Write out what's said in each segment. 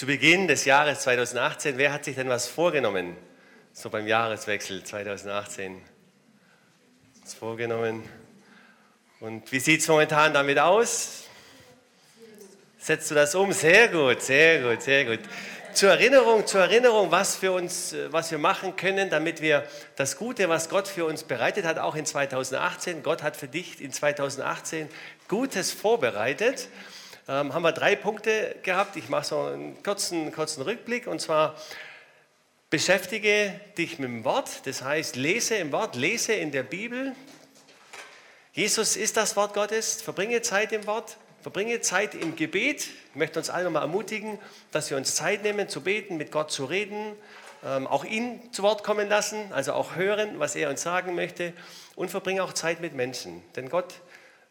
zu Beginn des Jahres 2018, wer hat sich denn was vorgenommen? So beim Jahreswechsel 2018. Was vorgenommen. Und wie sieht es momentan damit aus? Setzt du das um? Sehr gut, sehr gut, sehr gut. Zur Erinnerung, zur Erinnerung, was, für uns, was wir machen können, damit wir das Gute, was Gott für uns bereitet hat, auch in 2018, Gott hat für dich in 2018 Gutes vorbereitet ähm, haben wir drei Punkte gehabt. Ich mache so einen kurzen, kurzen Rückblick und zwar beschäftige dich mit dem Wort, das heißt lese im Wort, lese in der Bibel. Jesus ist das Wort Gottes, verbringe Zeit im Wort, verbringe Zeit im Gebet. Ich möchte uns alle nochmal ermutigen, dass wir uns Zeit nehmen zu beten, mit Gott zu reden, ähm, auch ihn zu Wort kommen lassen, also auch hören, was er uns sagen möchte und verbringe auch Zeit mit Menschen. Denn Gott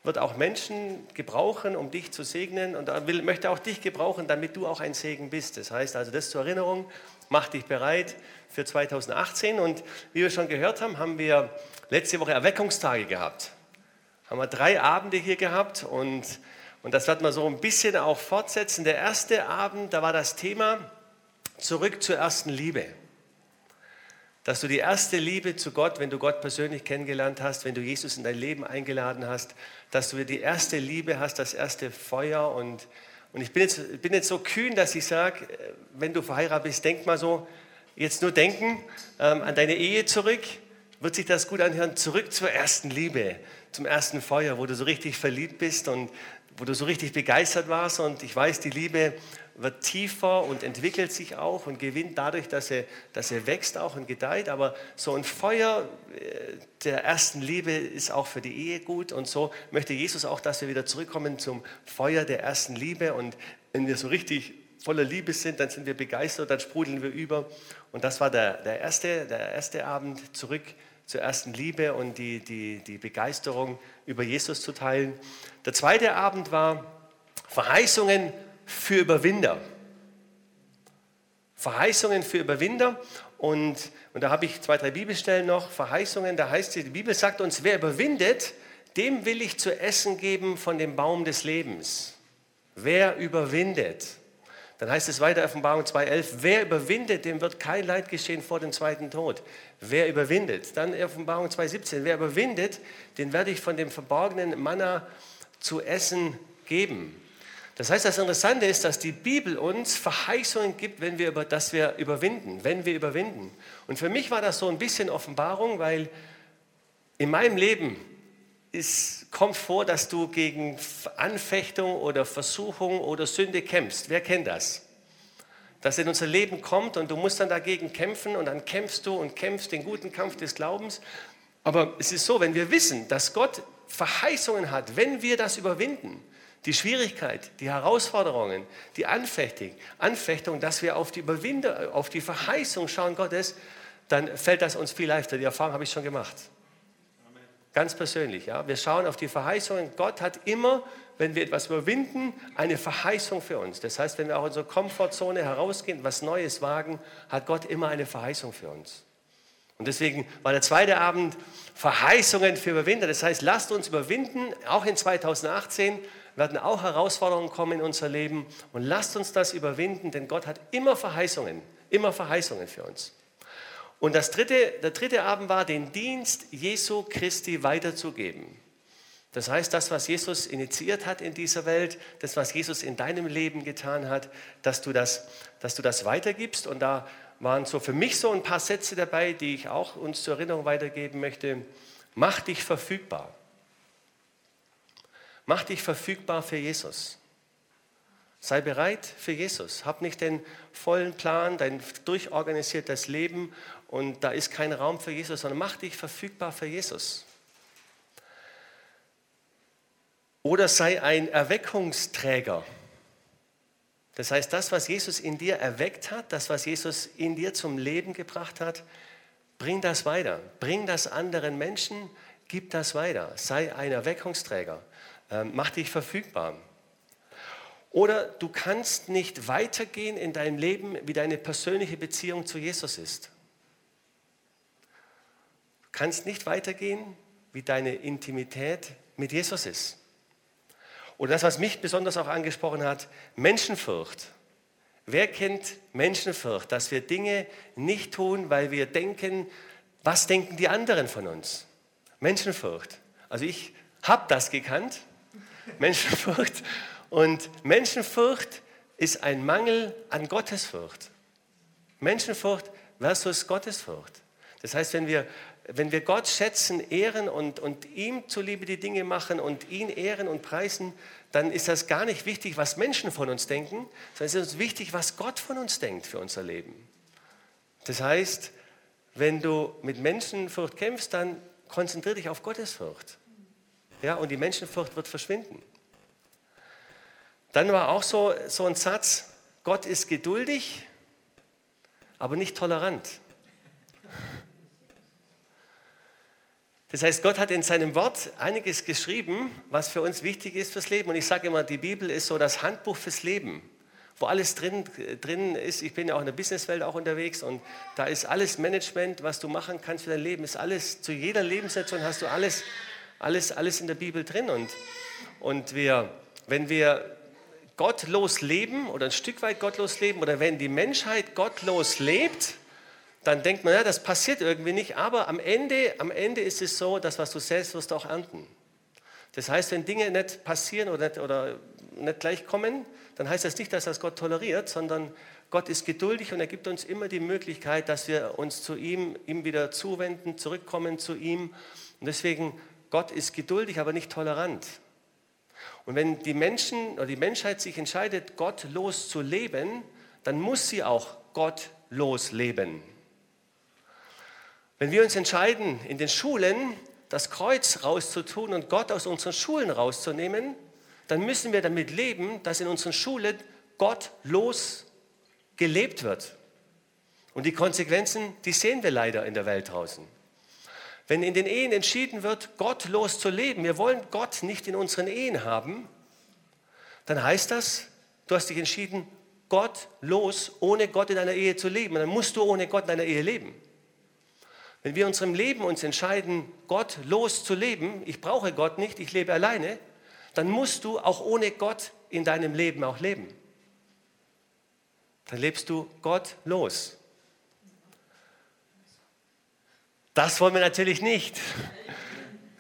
wird auch Menschen gebrauchen, um dich zu segnen und er will, möchte auch dich gebrauchen, damit du auch ein Segen bist. Das heißt also, das zur Erinnerung, mach dich bereit für 2018 und wie wir schon gehört haben, haben wir letzte Woche Erweckungstage gehabt. Haben wir drei Abende hier gehabt und, und das wird man so ein bisschen auch fortsetzen. Der erste Abend, da war das Thema zurück zur ersten Liebe dass du die erste Liebe zu Gott, wenn du Gott persönlich kennengelernt hast, wenn du Jesus in dein Leben eingeladen hast, dass du die erste Liebe hast, das erste Feuer. Und, und ich bin jetzt, bin jetzt so kühn, dass ich sage, wenn du verheiratet bist, denk mal so, jetzt nur denken ähm, an deine Ehe zurück, wird sich das gut anhören, zurück zur ersten Liebe, zum ersten Feuer, wo du so richtig verliebt bist und wo du so richtig begeistert warst. Und ich weiß, die Liebe wird tiefer und entwickelt sich auch und gewinnt dadurch, dass er, dass er wächst auch und gedeiht. Aber so ein Feuer äh, der ersten Liebe ist auch für die Ehe gut. Und so möchte Jesus auch, dass wir wieder zurückkommen zum Feuer der ersten Liebe. Und wenn wir so richtig voller Liebe sind, dann sind wir begeistert, dann sprudeln wir über. Und das war der, der, erste, der erste Abend zurück zur ersten Liebe und die, die, die Begeisterung über Jesus zu teilen. Der zweite Abend war Verheißungen für Überwinder. Verheißungen für Überwinder. Und, und da habe ich zwei, drei Bibelstellen noch. Verheißungen, da heißt es, die Bibel sagt uns, wer überwindet, dem will ich zu essen geben von dem Baum des Lebens. Wer überwindet. Dann heißt es weiter, Offenbarung 2,11, wer überwindet, dem wird kein Leid geschehen vor dem zweiten Tod. Wer überwindet? Dann Offenbarung 2,17, wer überwindet, den werde ich von dem verborgenen Manna zu essen geben. Das heißt, das Interessante ist, dass die Bibel uns Verheißungen gibt, wenn wir über, dass wir überwinden, wenn wir überwinden. Und für mich war das so ein bisschen Offenbarung, weil in meinem Leben ist, kommt vor, dass du gegen Anfechtung oder Versuchung oder Sünde kämpfst. Wer kennt das? Dass in unser Leben kommt und du musst dann dagegen kämpfen und dann kämpfst du und kämpfst den guten Kampf des Glaubens. Aber es ist so, wenn wir wissen, dass Gott Verheißungen hat, wenn wir das überwinden, die Schwierigkeit, die Herausforderungen, die Anfechtung, Anfechtung, dass wir auf die Überwinder, auf die Verheißung schauen Gottes, dann fällt das uns viel leichter. Die Erfahrung habe ich schon gemacht. Ganz persönlich, ja. Wir schauen auf die Verheißungen. Gott hat immer, wenn wir etwas überwinden, eine Verheißung für uns. Das heißt, wenn wir auch in unsere Komfortzone herausgehen, was Neues wagen, hat Gott immer eine Verheißung für uns. Und deswegen war der zweite Abend Verheißungen für Überwinder. Das heißt, lasst uns überwinden, auch in 2018 werden auch Herausforderungen kommen in unser Leben und lasst uns das überwinden, denn Gott hat immer Verheißungen, immer Verheißungen für uns. Und das dritte, der dritte Abend war, den Dienst Jesu Christi weiterzugeben. Das heißt, das, was Jesus initiiert hat in dieser Welt, das, was Jesus in deinem Leben getan hat, dass du das, dass du das weitergibst. Und da waren so für mich so ein paar Sätze dabei, die ich auch uns zur Erinnerung weitergeben möchte. Mach dich verfügbar. Mach dich verfügbar für Jesus. Sei bereit für Jesus. Hab nicht den vollen Plan, dein durchorganisiertes Leben und da ist kein Raum für Jesus, sondern mach dich verfügbar für Jesus. Oder sei ein Erweckungsträger. Das heißt, das, was Jesus in dir erweckt hat, das, was Jesus in dir zum Leben gebracht hat, bring das weiter. Bring das anderen Menschen, gib das weiter. Sei ein Erweckungsträger. Ähm, mach dich verfügbar. Oder du kannst nicht weitergehen in deinem Leben, wie deine persönliche Beziehung zu Jesus ist. Du kannst nicht weitergehen, wie deine Intimität mit Jesus ist. Oder das, was mich besonders auch angesprochen hat, Menschenfurcht. Wer kennt Menschenfurcht, dass wir Dinge nicht tun, weil wir denken, was denken die anderen von uns? Menschenfurcht. Also ich habe das gekannt, Menschenfurcht. Und Menschenfurcht ist ein Mangel an Gottesfurcht. Menschenfurcht versus Gottesfurcht. Das heißt, wenn wir, wenn wir Gott schätzen, ehren und, und ihm zuliebe die Dinge machen und ihn ehren und preisen, dann ist das gar nicht wichtig, was Menschen von uns denken, sondern es ist uns wichtig, was Gott von uns denkt für unser Leben. Das heißt, wenn du mit Menschenfurcht kämpfst, dann konzentriere dich auf Gottesfurcht. Ja, und die Menschenfurcht wird verschwinden. Dann war auch so, so ein Satz, Gott ist geduldig, aber nicht tolerant. Das heißt, Gott hat in seinem Wort einiges geschrieben, was für uns wichtig ist fürs Leben. Und ich sage immer, die Bibel ist so das Handbuch fürs Leben, wo alles drin, drin ist. Ich bin ja auch in der Businesswelt auch unterwegs und da ist alles Management, was du machen kannst für dein Leben, ist alles, zu jeder Lebenssituation hast du alles, alles, alles in der Bibel drin. Und, und wir, wenn wir gottlos leben oder ein Stück weit gottlos leben oder wenn die Menschheit gottlos lebt, dann denkt man, ja, das passiert irgendwie nicht, aber am Ende, am Ende ist es so, dass was du selbst wirst du auch ernten. Das heißt, wenn Dinge nicht passieren oder nicht, oder nicht gleich kommen, dann heißt das nicht, dass das Gott toleriert, sondern Gott ist geduldig und er gibt uns immer die Möglichkeit, dass wir uns zu ihm, ihm wieder zuwenden, zurückkommen zu ihm. Und deswegen, Gott ist geduldig, aber nicht tolerant. Und wenn die Menschen oder die Menschheit sich entscheidet, gottlos zu leben, dann muss sie auch gottlos leben. Wenn wir uns entscheiden, in den Schulen das Kreuz rauszutun und Gott aus unseren Schulen rauszunehmen, dann müssen wir damit leben, dass in unseren Schulen gottlos gelebt wird. Und die Konsequenzen, die sehen wir leider in der Welt draußen. Wenn in den Ehen entschieden wird, gottlos zu leben, wir wollen Gott nicht in unseren Ehen haben, dann heißt das, du hast dich entschieden, gottlos, ohne Gott in deiner Ehe zu leben. Und dann musst du ohne Gott in deiner Ehe leben. Wenn wir unserem Leben uns entscheiden, gottlos zu leben, ich brauche Gott nicht, ich lebe alleine, dann musst du auch ohne Gott in deinem Leben auch leben. Dann lebst du gottlos. Das wollen wir natürlich nicht.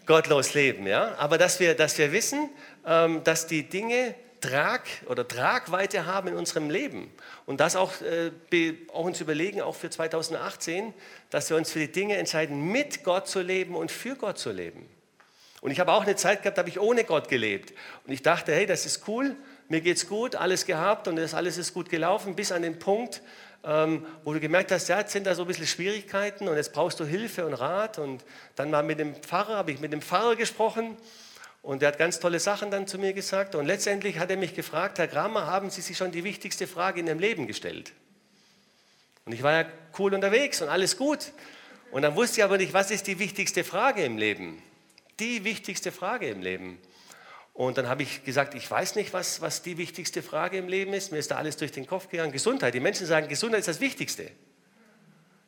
Gottlos leben, ja. Aber dass wir, dass wir wissen, ähm, dass die Dinge Trag oder Tragweite haben in unserem Leben. Und das auch, äh, auch uns überlegen, auch für 2018, dass wir uns für die Dinge entscheiden, mit Gott zu leben und für Gott zu leben. Und ich habe auch eine Zeit gehabt, da habe ich ohne Gott gelebt. Und ich dachte, hey, das ist cool, mir geht's gut, alles gehabt und das alles ist gut gelaufen, bis an den Punkt, ähm, wo du gemerkt hast, ja, jetzt sind da so ein bisschen Schwierigkeiten und jetzt brauchst du Hilfe und Rat. Und dann mal mit dem Pfarrer, habe ich mit dem Pfarrer gesprochen und er hat ganz tolle Sachen dann zu mir gesagt. Und letztendlich hat er mich gefragt, Herr Kramer, haben Sie sich schon die wichtigste Frage in Ihrem Leben gestellt? Und ich war ja cool unterwegs und alles gut. Und dann wusste ich aber nicht, was ist die wichtigste Frage im Leben? Die wichtigste Frage im Leben. Und dann habe ich gesagt, ich weiß nicht, was, was die wichtigste Frage im Leben ist. Mir ist da alles durch den Kopf gegangen. Gesundheit. Die Menschen sagen, Gesundheit ist das Wichtigste.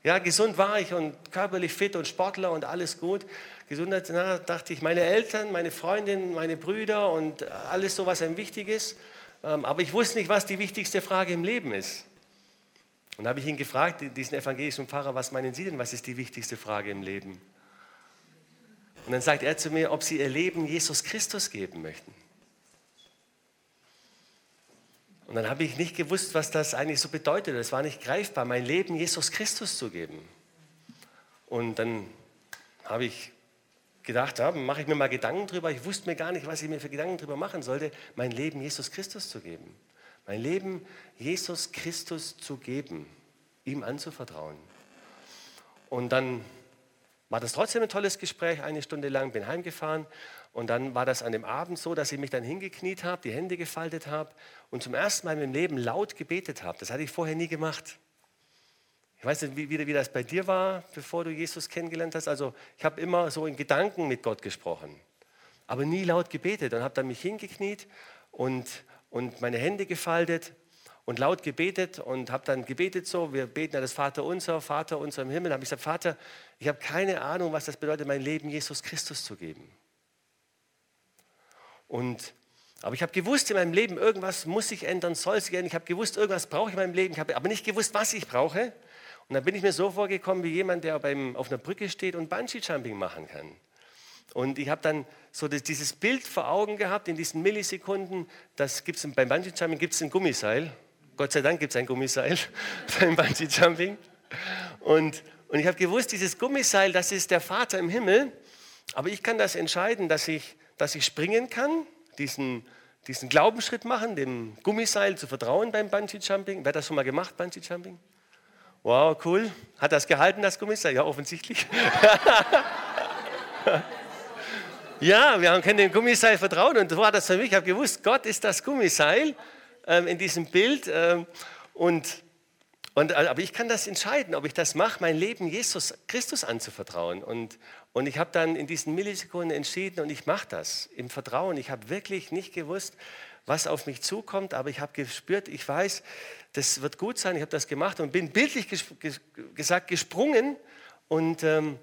Ja, gesund war ich und körperlich fit und Sportler und alles gut. Gesundheit, na, dachte ich, meine Eltern, meine Freundin, meine Brüder und alles so, was einem wichtig ist. Ähm, aber ich wusste nicht, was die wichtigste Frage im Leben ist. Und habe ich ihn gefragt, diesen evangelischen Pfarrer, was meinen Sie denn, was ist die wichtigste Frage im Leben? Und dann sagt er zu mir, ob sie ihr Leben Jesus Christus geben möchten. Und dann habe ich nicht gewusst, was das eigentlich so bedeutet. Es war nicht greifbar, mein Leben Jesus Christus zu geben. Und dann habe ich gedacht, ja, mache ich mir mal Gedanken drüber. Ich wusste mir gar nicht, was ich mir für Gedanken drüber machen sollte, mein Leben Jesus Christus zu geben. Mein Leben Jesus Christus zu geben, ihm anzuvertrauen. Und dann war das trotzdem ein tolles Gespräch, eine Stunde lang, bin heimgefahren und dann war das an dem Abend so, dass ich mich dann hingekniet habe, die Hände gefaltet habe und zum ersten Mal in meinem Leben laut gebetet habe. Das hatte ich vorher nie gemacht. Ich weiß nicht, wie, wie, das bei dir war, bevor du Jesus kennengelernt hast. Also ich habe immer so in Gedanken mit Gott gesprochen, aber nie laut gebetet und habe dann mich hingekniet und, und meine Hände gefaltet und laut gebetet und habe dann gebetet so, wir beten ja das Vater unser, Vater unser im Himmel. Habe ich gesagt, Vater, ich habe keine Ahnung, was das bedeutet, mein Leben Jesus Christus zu geben. Und, aber ich habe gewusst, in meinem Leben irgendwas muss sich ändern, soll sich ändern. Ich habe gewusst, irgendwas brauche ich in meinem Leben. Ich habe aber nicht gewusst, was ich brauche. Und dann bin ich mir so vorgekommen wie jemand, der beim, auf einer Brücke steht und Bungee-Jumping machen kann. Und ich habe dann so das, dieses Bild vor Augen gehabt in diesen Millisekunden. Das gibt's, beim Bungee-Jumping gibt es ein Gummiseil. Gott sei Dank gibt es ein Gummiseil beim Bungee-Jumping. Und, und ich habe gewusst, dieses Gummiseil, das ist der Vater im Himmel. Aber ich kann das entscheiden, dass ich, dass ich springen kann, diesen, diesen Glaubensschritt machen, dem Gummiseil zu vertrauen beim Bungee-Jumping. Wer hat das schon mal gemacht, Bungee-Jumping? Wow, cool. Hat das gehalten, das Gummiseil? Ja, offensichtlich. ja, wir können dem Gummiseil vertrauen und so war das für mich. Ich habe gewusst, Gott ist das Gummiseil ähm, in diesem Bild. Ähm, und, und, äh, aber ich kann das entscheiden, ob ich das mache, mein Leben Jesus Christus anzuvertrauen. Und, und ich habe dann in diesen Millisekunden entschieden und ich mache das im Vertrauen. Ich habe wirklich nicht gewusst, was auf mich zukommt, aber ich habe gespürt, ich weiß, das wird gut sein. Ich habe das gemacht und bin bildlich ges gesagt gesprungen und, ähm,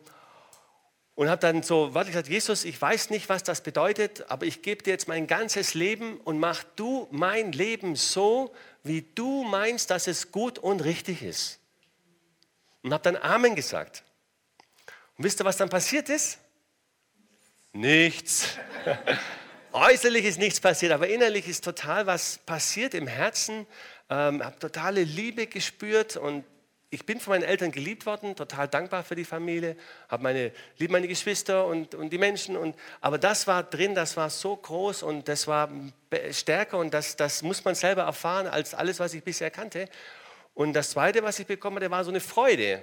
und habe dann so warte, gesagt, Jesus, ich weiß nicht, was das bedeutet, aber ich gebe dir jetzt mein ganzes Leben und mach du mein Leben so, wie du meinst, dass es gut und richtig ist. Und habe dann Amen gesagt. Und wisst ihr, was dann passiert ist? Nichts. Äußerlich ist nichts passiert, aber innerlich ist total was passiert im Herzen. Ähm, habe totale Liebe gespürt und ich bin von meinen Eltern geliebt worden, total dankbar für die Familie, habe meine, liebe meine Geschwister und, und die Menschen. Und, aber das war drin, das war so groß und das war stärker und das, das muss man selber erfahren als alles, was ich bisher kannte. Und das Zweite, was ich bekommen hatte, war so eine Freude.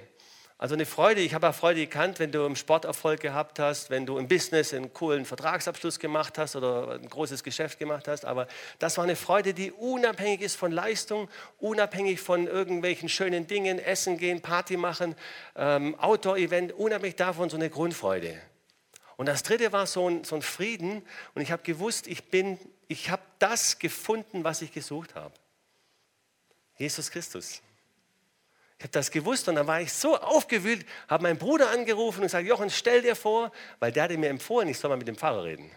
Also eine Freude, ich habe auch Freude gekannt, wenn du im Sport Erfolg gehabt hast, wenn du im Business einen coolen Vertragsabschluss gemacht hast oder ein großes Geschäft gemacht hast. Aber das war eine Freude, die unabhängig ist von Leistung, unabhängig von irgendwelchen schönen Dingen, Essen gehen, Party machen, ähm, Outdoor-Event, unabhängig davon so eine Grundfreude. Und das Dritte war so ein, so ein Frieden und ich habe gewusst, ich bin, ich habe das gefunden, was ich gesucht habe. Jesus Christus. Ich habe das gewusst und dann war ich so aufgewühlt, habe meinen Bruder angerufen und gesagt, Jochen, stell dir vor, weil der hatte mir empfohlen, ich soll mal mit dem Pfarrer reden.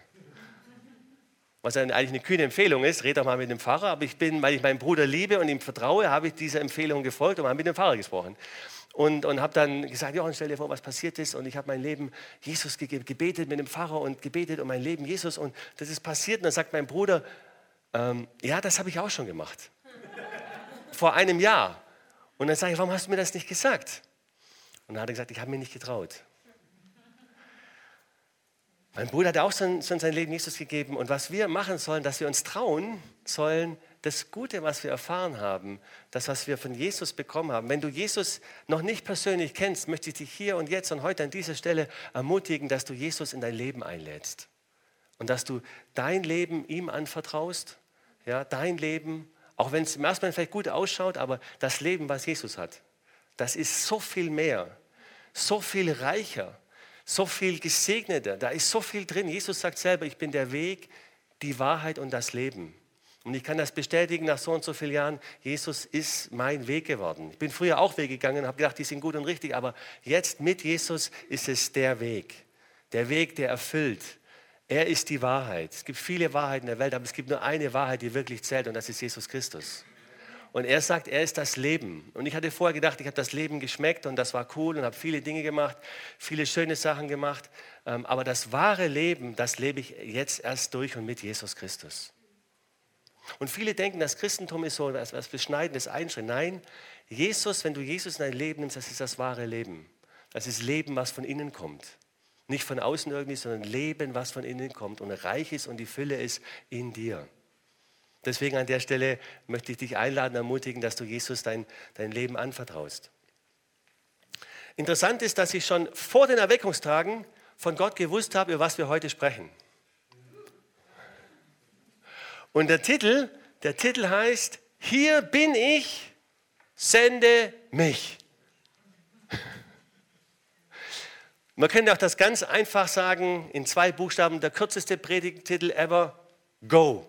Was eigentlich eine kühne Empfehlung ist, red doch mal mit dem Pfarrer, aber ich bin, weil ich meinen Bruder liebe und ihm vertraue, habe ich dieser Empfehlung gefolgt und habe mit dem Pfarrer gesprochen. Und, und habe dann gesagt, Jochen, stell dir vor, was passiert ist. Und ich habe mein Leben Jesus gegeben, gebetet mit dem Pfarrer und gebetet um mein Leben Jesus. Und das ist passiert. Und dann sagt mein Bruder, ähm, ja, das habe ich auch schon gemacht. Vor einem Jahr. Und dann sage ich, warum hast du mir das nicht gesagt? Und dann hat er gesagt, ich habe mir nicht getraut. Mein Bruder hat auch schon, sein Leben Jesus gegeben. Und was wir machen sollen, dass wir uns trauen sollen, das Gute, was wir erfahren haben, das, was wir von Jesus bekommen haben. Wenn du Jesus noch nicht persönlich kennst, möchte ich dich hier und jetzt und heute an dieser Stelle ermutigen, dass du Jesus in dein Leben einlädst. Und dass du dein Leben ihm anvertraust. Ja, dein Leben auch wenn es im ersten Mal vielleicht gut ausschaut, aber das Leben, was Jesus hat, das ist so viel mehr, so viel reicher, so viel gesegneter. Da ist so viel drin. Jesus sagt selber, ich bin der Weg, die Wahrheit und das Leben. Und ich kann das bestätigen nach so und so vielen Jahren. Jesus ist mein Weg geworden. Ich bin früher auch Weg gegangen und habe gedacht, die sind gut und richtig, aber jetzt mit Jesus ist es der Weg. Der Weg, der erfüllt, er ist die Wahrheit. Es gibt viele Wahrheiten in der Welt, aber es gibt nur eine Wahrheit, die wirklich zählt und das ist Jesus Christus. Und er sagt, er ist das Leben. Und ich hatte vorher gedacht, ich habe das Leben geschmeckt und das war cool und habe viele Dinge gemacht, viele schöne Sachen gemacht. Ähm, aber das wahre Leben, das lebe ich jetzt erst durch und mit Jesus Christus. Und viele denken, das Christentum ist so etwas Beschneidendes, Einschritt. Nein, Jesus, wenn du Jesus in dein Leben nimmst, das ist das wahre Leben. Das ist Leben, was von innen kommt. Nicht von außen irgendwie, sondern Leben, was von innen kommt und reich ist und die Fülle ist in dir. Deswegen an der Stelle möchte ich dich einladen, ermutigen, dass du Jesus dein, dein Leben anvertraust. Interessant ist, dass ich schon vor den Erweckungstagen von Gott gewusst habe, über was wir heute sprechen. Und der Titel, der Titel heißt, hier bin ich, sende mich. Man könnte auch das ganz einfach sagen, in zwei Buchstaben, der kürzeste Predigtitel ever, go.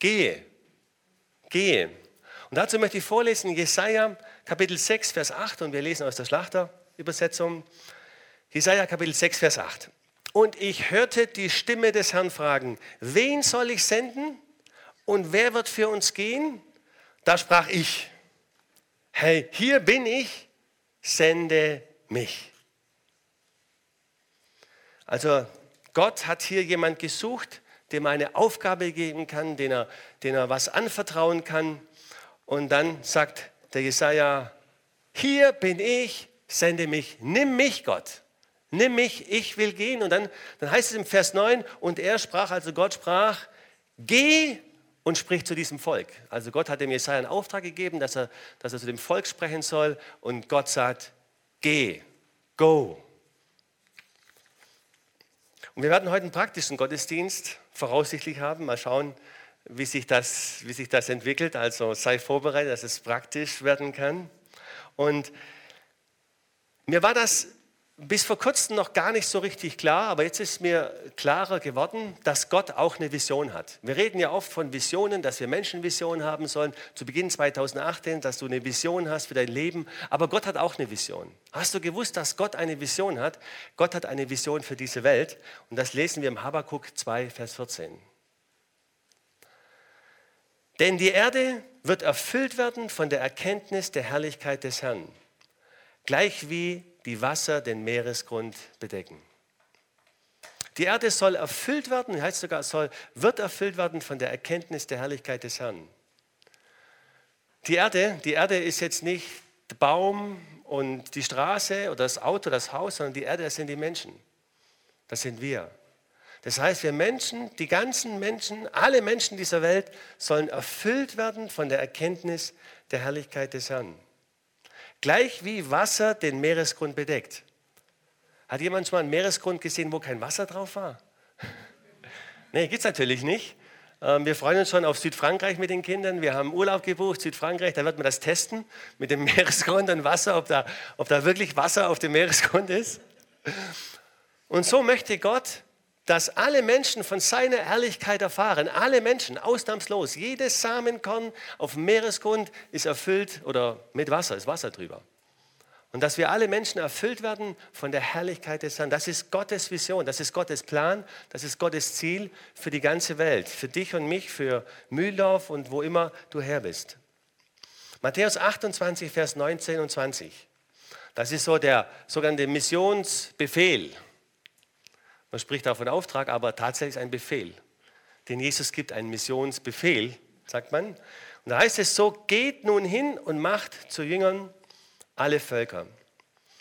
Gehe. Gehe. Und dazu möchte ich vorlesen Jesaja Kapitel 6, Vers 8 und wir lesen aus der Schlachterübersetzung. Jesaja Kapitel 6, Vers 8. Und ich hörte die Stimme des Herrn fragen, wen soll ich senden und wer wird für uns gehen? Da sprach ich, hey, hier bin ich, sende mich. Also Gott hat hier jemand gesucht, dem er eine Aufgabe geben kann, den er, den er was anvertrauen kann. Und dann sagt der Jesaja, hier bin ich, sende mich, nimm mich, Gott. Nimm mich, ich will gehen. Und dann, dann heißt es im Vers 9, und er sprach, also Gott sprach, geh und sprich zu diesem Volk. Also Gott hat dem Jesaja einen Auftrag gegeben, dass er, dass er zu dem Volk sprechen soll. Und Gott sagt, geh, go. Und wir werden heute einen praktischen Gottesdienst voraussichtlich haben. Mal schauen, wie sich das, wie sich das entwickelt. Also sei vorbereitet, dass es praktisch werden kann. Und mir war das bis vor kurzem noch gar nicht so richtig klar, aber jetzt ist mir klarer geworden, dass Gott auch eine Vision hat. Wir reden ja oft von Visionen, dass wir Menschenvisionen haben sollen. Zu Beginn 2018, dass du eine Vision hast für dein Leben, aber Gott hat auch eine Vision. Hast du gewusst, dass Gott eine Vision hat? Gott hat eine Vision für diese Welt und das lesen wir im Habakkuk 2, Vers 14. Denn die Erde wird erfüllt werden von der Erkenntnis der Herrlichkeit des Herrn, gleich wie die Wasser den Meeresgrund bedecken. Die Erde soll erfüllt werden, heißt sogar, soll, wird erfüllt werden von der Erkenntnis der Herrlichkeit des Herrn. Die Erde, die Erde ist jetzt nicht der Baum und die Straße oder das Auto, das Haus, sondern die Erde, das sind die Menschen. Das sind wir. Das heißt, wir Menschen, die ganzen Menschen, alle Menschen dieser Welt sollen erfüllt werden von der Erkenntnis der Herrlichkeit des Herrn. Gleich wie Wasser den Meeresgrund bedeckt. Hat jemand schon mal einen Meeresgrund gesehen, wo kein Wasser drauf war? nee, gibt es natürlich nicht. Ähm, wir freuen uns schon auf Südfrankreich mit den Kindern. Wir haben Urlaub gebucht, Südfrankreich. Da wird man das testen mit dem Meeresgrund und Wasser, ob da, ob da wirklich Wasser auf dem Meeresgrund ist. Und so möchte Gott dass alle Menschen von seiner Herrlichkeit erfahren. Alle Menschen, ausnahmslos. Jedes Samenkorn auf dem Meeresgrund ist erfüllt oder mit Wasser, ist Wasser drüber. Und dass wir alle Menschen erfüllt werden von der Herrlichkeit des Herrn. Das ist Gottes Vision, das ist Gottes Plan, das ist Gottes Ziel für die ganze Welt. Für dich und mich, für Mühldorf und wo immer du her bist. Matthäus 28, Vers 19 und 20. Das ist so der sogenannte Missionsbefehl. Man spricht auch von Auftrag, aber tatsächlich ein Befehl. Den Jesus gibt einen Missionsbefehl, sagt man. Und da heißt es so, geht nun hin und macht zu Jüngern alle Völker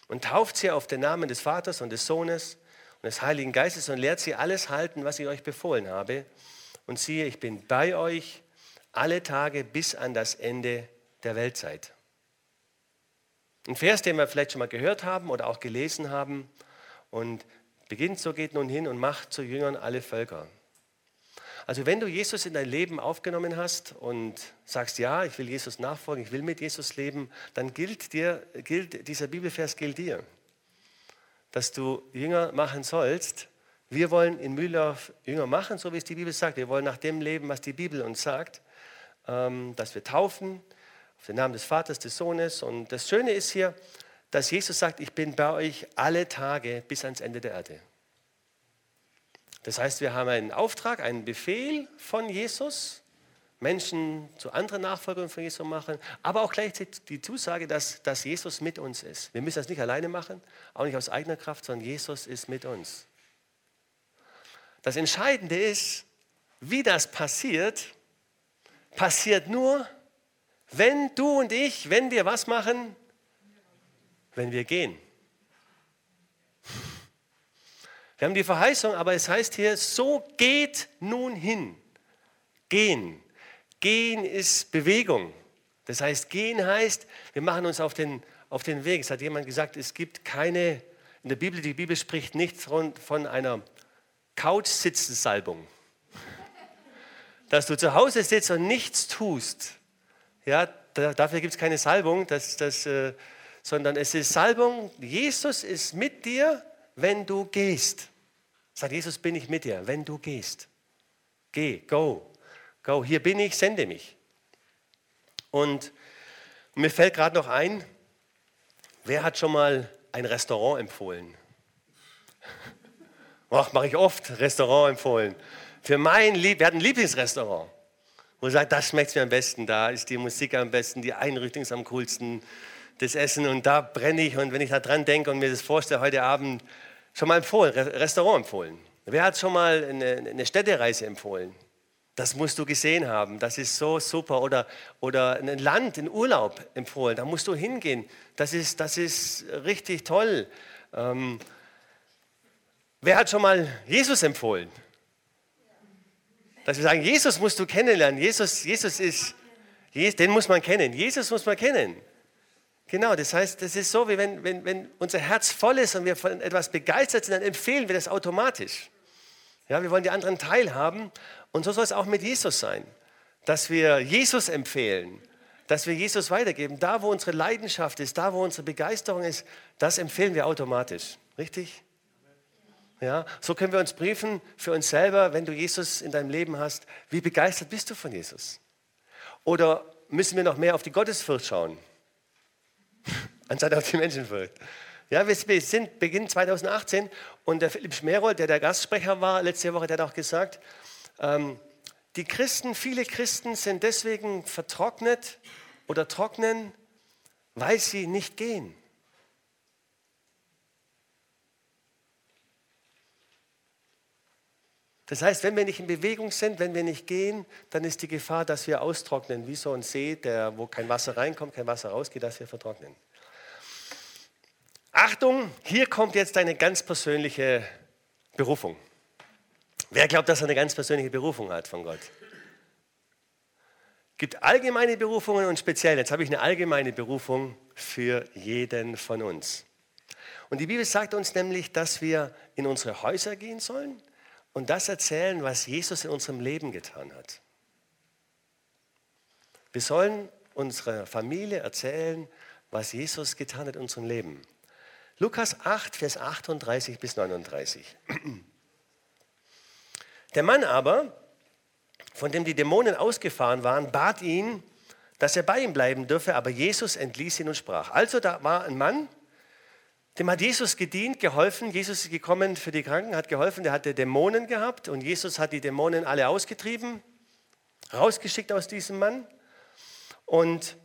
und tauft sie auf den Namen des Vaters und des Sohnes und des Heiligen Geistes und lehrt sie alles halten, was ich euch befohlen habe. Und siehe, ich bin bei euch alle Tage bis an das Ende der Weltzeit. Ein Vers, den wir vielleicht schon mal gehört haben oder auch gelesen haben. Und Beginnt so, geht nun hin und macht zu Jüngern alle Völker. Also wenn du Jesus in dein Leben aufgenommen hast und sagst, ja, ich will Jesus nachfolgen, ich will mit Jesus leben, dann gilt dir, gilt, dieser Bibelvers gilt dir, dass du Jünger machen sollst. Wir wollen in Mühldorf Jünger machen, so wie es die Bibel sagt. Wir wollen nach dem leben, was die Bibel uns sagt, ähm, dass wir taufen auf den Namen des Vaters, des Sohnes. Und das Schöne ist hier, dass Jesus sagt, ich bin bei euch alle Tage bis ans Ende der Erde. Das heißt, wir haben einen Auftrag, einen Befehl von Jesus, Menschen zu anderen Nachfolgern von Jesus machen, aber auch gleichzeitig die Zusage, dass, dass Jesus mit uns ist. Wir müssen das nicht alleine machen, auch nicht aus eigener Kraft, sondern Jesus ist mit uns. Das Entscheidende ist, wie das passiert, passiert nur, wenn du und ich, wenn wir was machen, wenn wir gehen. Wir haben die Verheißung, aber es heißt hier, so geht nun hin. Gehen. Gehen ist Bewegung. Das heißt, gehen heißt, wir machen uns auf den, auf den Weg. Es hat jemand gesagt, es gibt keine, in der Bibel, die Bibel spricht nicht von, von einer Couch-Sitzen-Salbung. Dass du zu Hause sitzt und nichts tust. Ja, da, dafür gibt es keine Salbung, das, das, äh, sondern es ist Salbung. Jesus ist mit dir, wenn du gehst. Sagt Jesus, bin ich mit dir, wenn du gehst. Geh, go, go. Hier bin ich, sende mich. Und mir fällt gerade noch ein, wer hat schon mal ein Restaurant empfohlen? Ach, mache ich oft, Restaurant empfohlen. Für mein Lieb, wir hatten ein Lieblingsrestaurant, wo ich sage, das schmeckt mir am besten, da ist die Musik am besten, die Einrichtung ist am coolsten, das Essen und da brenne ich und wenn ich da dran denke und mir das vorstelle, heute Abend schon mal empfohlen, Restaurant empfohlen. Wer hat schon mal eine, eine Städtereise empfohlen? Das musst du gesehen haben. Das ist so super. Oder, oder ein Land, in Urlaub empfohlen. Da musst du hingehen. Das ist, das ist richtig toll. Ähm, wer hat schon mal Jesus empfohlen? Dass wir sagen, Jesus musst du kennenlernen. Jesus, Jesus ist, den muss man kennen. Jesus muss man kennen. Genau, das heißt, das ist so, wie wenn, wenn, wenn unser Herz voll ist und wir von etwas begeistert sind, dann empfehlen wir das automatisch. Ja, wir wollen die anderen teilhaben und so soll es auch mit Jesus sein, dass wir Jesus empfehlen, dass wir Jesus weitergeben. Da, wo unsere Leidenschaft ist, da, wo unsere Begeisterung ist, das empfehlen wir automatisch. Richtig? Ja, so können wir uns briefen für uns selber, wenn du Jesus in deinem Leben hast. Wie begeistert bist du von Jesus? Oder müssen wir noch mehr auf die Gottesfurcht schauen, anstatt auf die Menschenfurcht? Ja, wir sind Beginn 2018 und der Philipp Schmerold, der der Gastsprecher war letzte Woche, der hat auch gesagt, ähm, die Christen, viele Christen sind deswegen vertrocknet oder trocknen, weil sie nicht gehen. Das heißt, wenn wir nicht in Bewegung sind, wenn wir nicht gehen, dann ist die Gefahr, dass wir austrocknen, wie so ein See, der, wo kein Wasser reinkommt, kein Wasser rausgeht, dass wir vertrocknen. Achtung, hier kommt jetzt eine ganz persönliche Berufung. Wer glaubt, dass er eine ganz persönliche Berufung hat von Gott? Gibt allgemeine Berufungen und speziell. Jetzt habe ich eine allgemeine Berufung für jeden von uns. Und die Bibel sagt uns nämlich, dass wir in unsere Häuser gehen sollen und das erzählen, was Jesus in unserem Leben getan hat. Wir sollen unserer Familie erzählen, was Jesus getan hat in unserem Leben. Lukas 8, Vers 38 bis 39. Der Mann aber, von dem die Dämonen ausgefahren waren, bat ihn, dass er bei ihm bleiben dürfe, aber Jesus entließ ihn und sprach. Also da war ein Mann, dem hat Jesus gedient, geholfen. Jesus ist gekommen für die Kranken, hat geholfen. Der hatte Dämonen gehabt und Jesus hat die Dämonen alle ausgetrieben, rausgeschickt aus diesem Mann. Und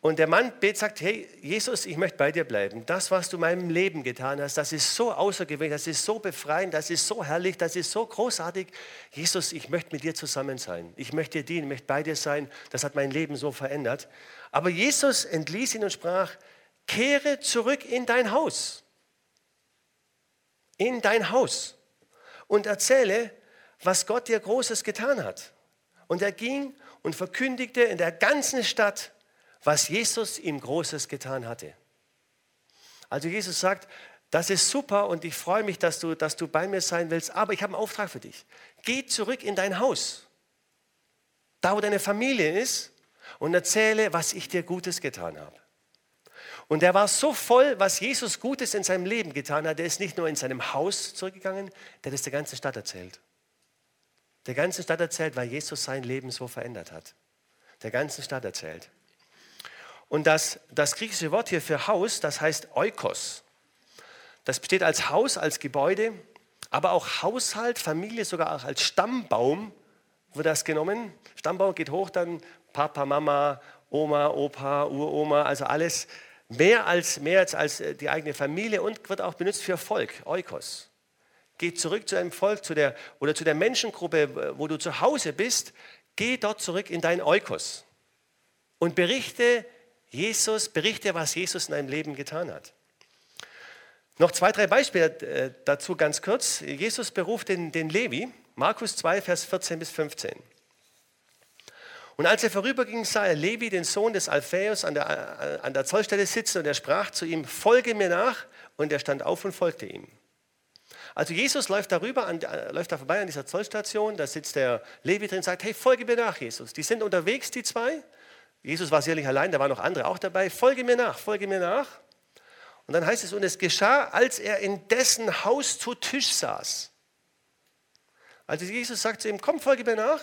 und der Mann bet sagt, hey Jesus, ich möchte bei dir bleiben. Das, was du in meinem Leben getan hast, das ist so außergewöhnlich, das ist so befreiend, das ist so herrlich, das ist so großartig. Jesus, ich möchte mit dir zusammen sein. Ich möchte dir dienen, ich möchte bei dir sein. Das hat mein Leben so verändert. Aber Jesus entließ ihn und sprach, kehre zurück in dein Haus. In dein Haus. Und erzähle, was Gott dir Großes getan hat. Und er ging und verkündigte in der ganzen Stadt, was Jesus ihm Großes getan hatte. Also Jesus sagt, das ist super und ich freue mich, dass du, dass du bei mir sein willst, aber ich habe einen Auftrag für dich. Geh zurück in dein Haus, da wo deine Familie ist, und erzähle, was ich dir Gutes getan habe. Und er war so voll, was Jesus Gutes in seinem Leben getan hat. Er ist nicht nur in seinem Haus zurückgegangen, der hat es der ganzen Stadt erzählt. Der ganzen Stadt erzählt, weil Jesus sein Leben so verändert hat. Der ganzen Stadt erzählt. Und das, das griechische Wort hier für Haus, das heißt Oikos. Das besteht als Haus, als Gebäude, aber auch Haushalt, Familie, sogar auch als Stammbaum wird das genommen. Stammbaum geht hoch, dann Papa, Mama, Oma, Opa, Uroma, also alles mehr als, mehr als, als die eigene Familie und wird auch benutzt für Volk, Oikos. Geh zurück zu einem Volk zu der, oder zu der Menschengruppe, wo du zu Hause bist, geh dort zurück in dein Oikos und berichte Jesus, berichte, was Jesus in deinem Leben getan hat. Noch zwei, drei Beispiele äh, dazu ganz kurz. Jesus beruft den, den Levi, Markus 2, Vers 14 bis 15. Und als er vorüberging, sah er Levi, den Sohn des Alphaeus, an der, an der Zollstelle sitzen und er sprach zu ihm, folge mir nach. Und er stand auf und folgte ihm. Also Jesus läuft darüber, an, äh, läuft da vorbei an dieser Zollstation, da sitzt der Levi drin und sagt, hey, folge mir nach, Jesus. Die sind unterwegs, die zwei. Jesus war sicherlich allein, da waren noch andere auch dabei. Folge mir nach, folge mir nach. Und dann heißt es, und es geschah, als er in dessen Haus zu Tisch saß. Also Jesus sagt zu ihm, komm, folge mir nach.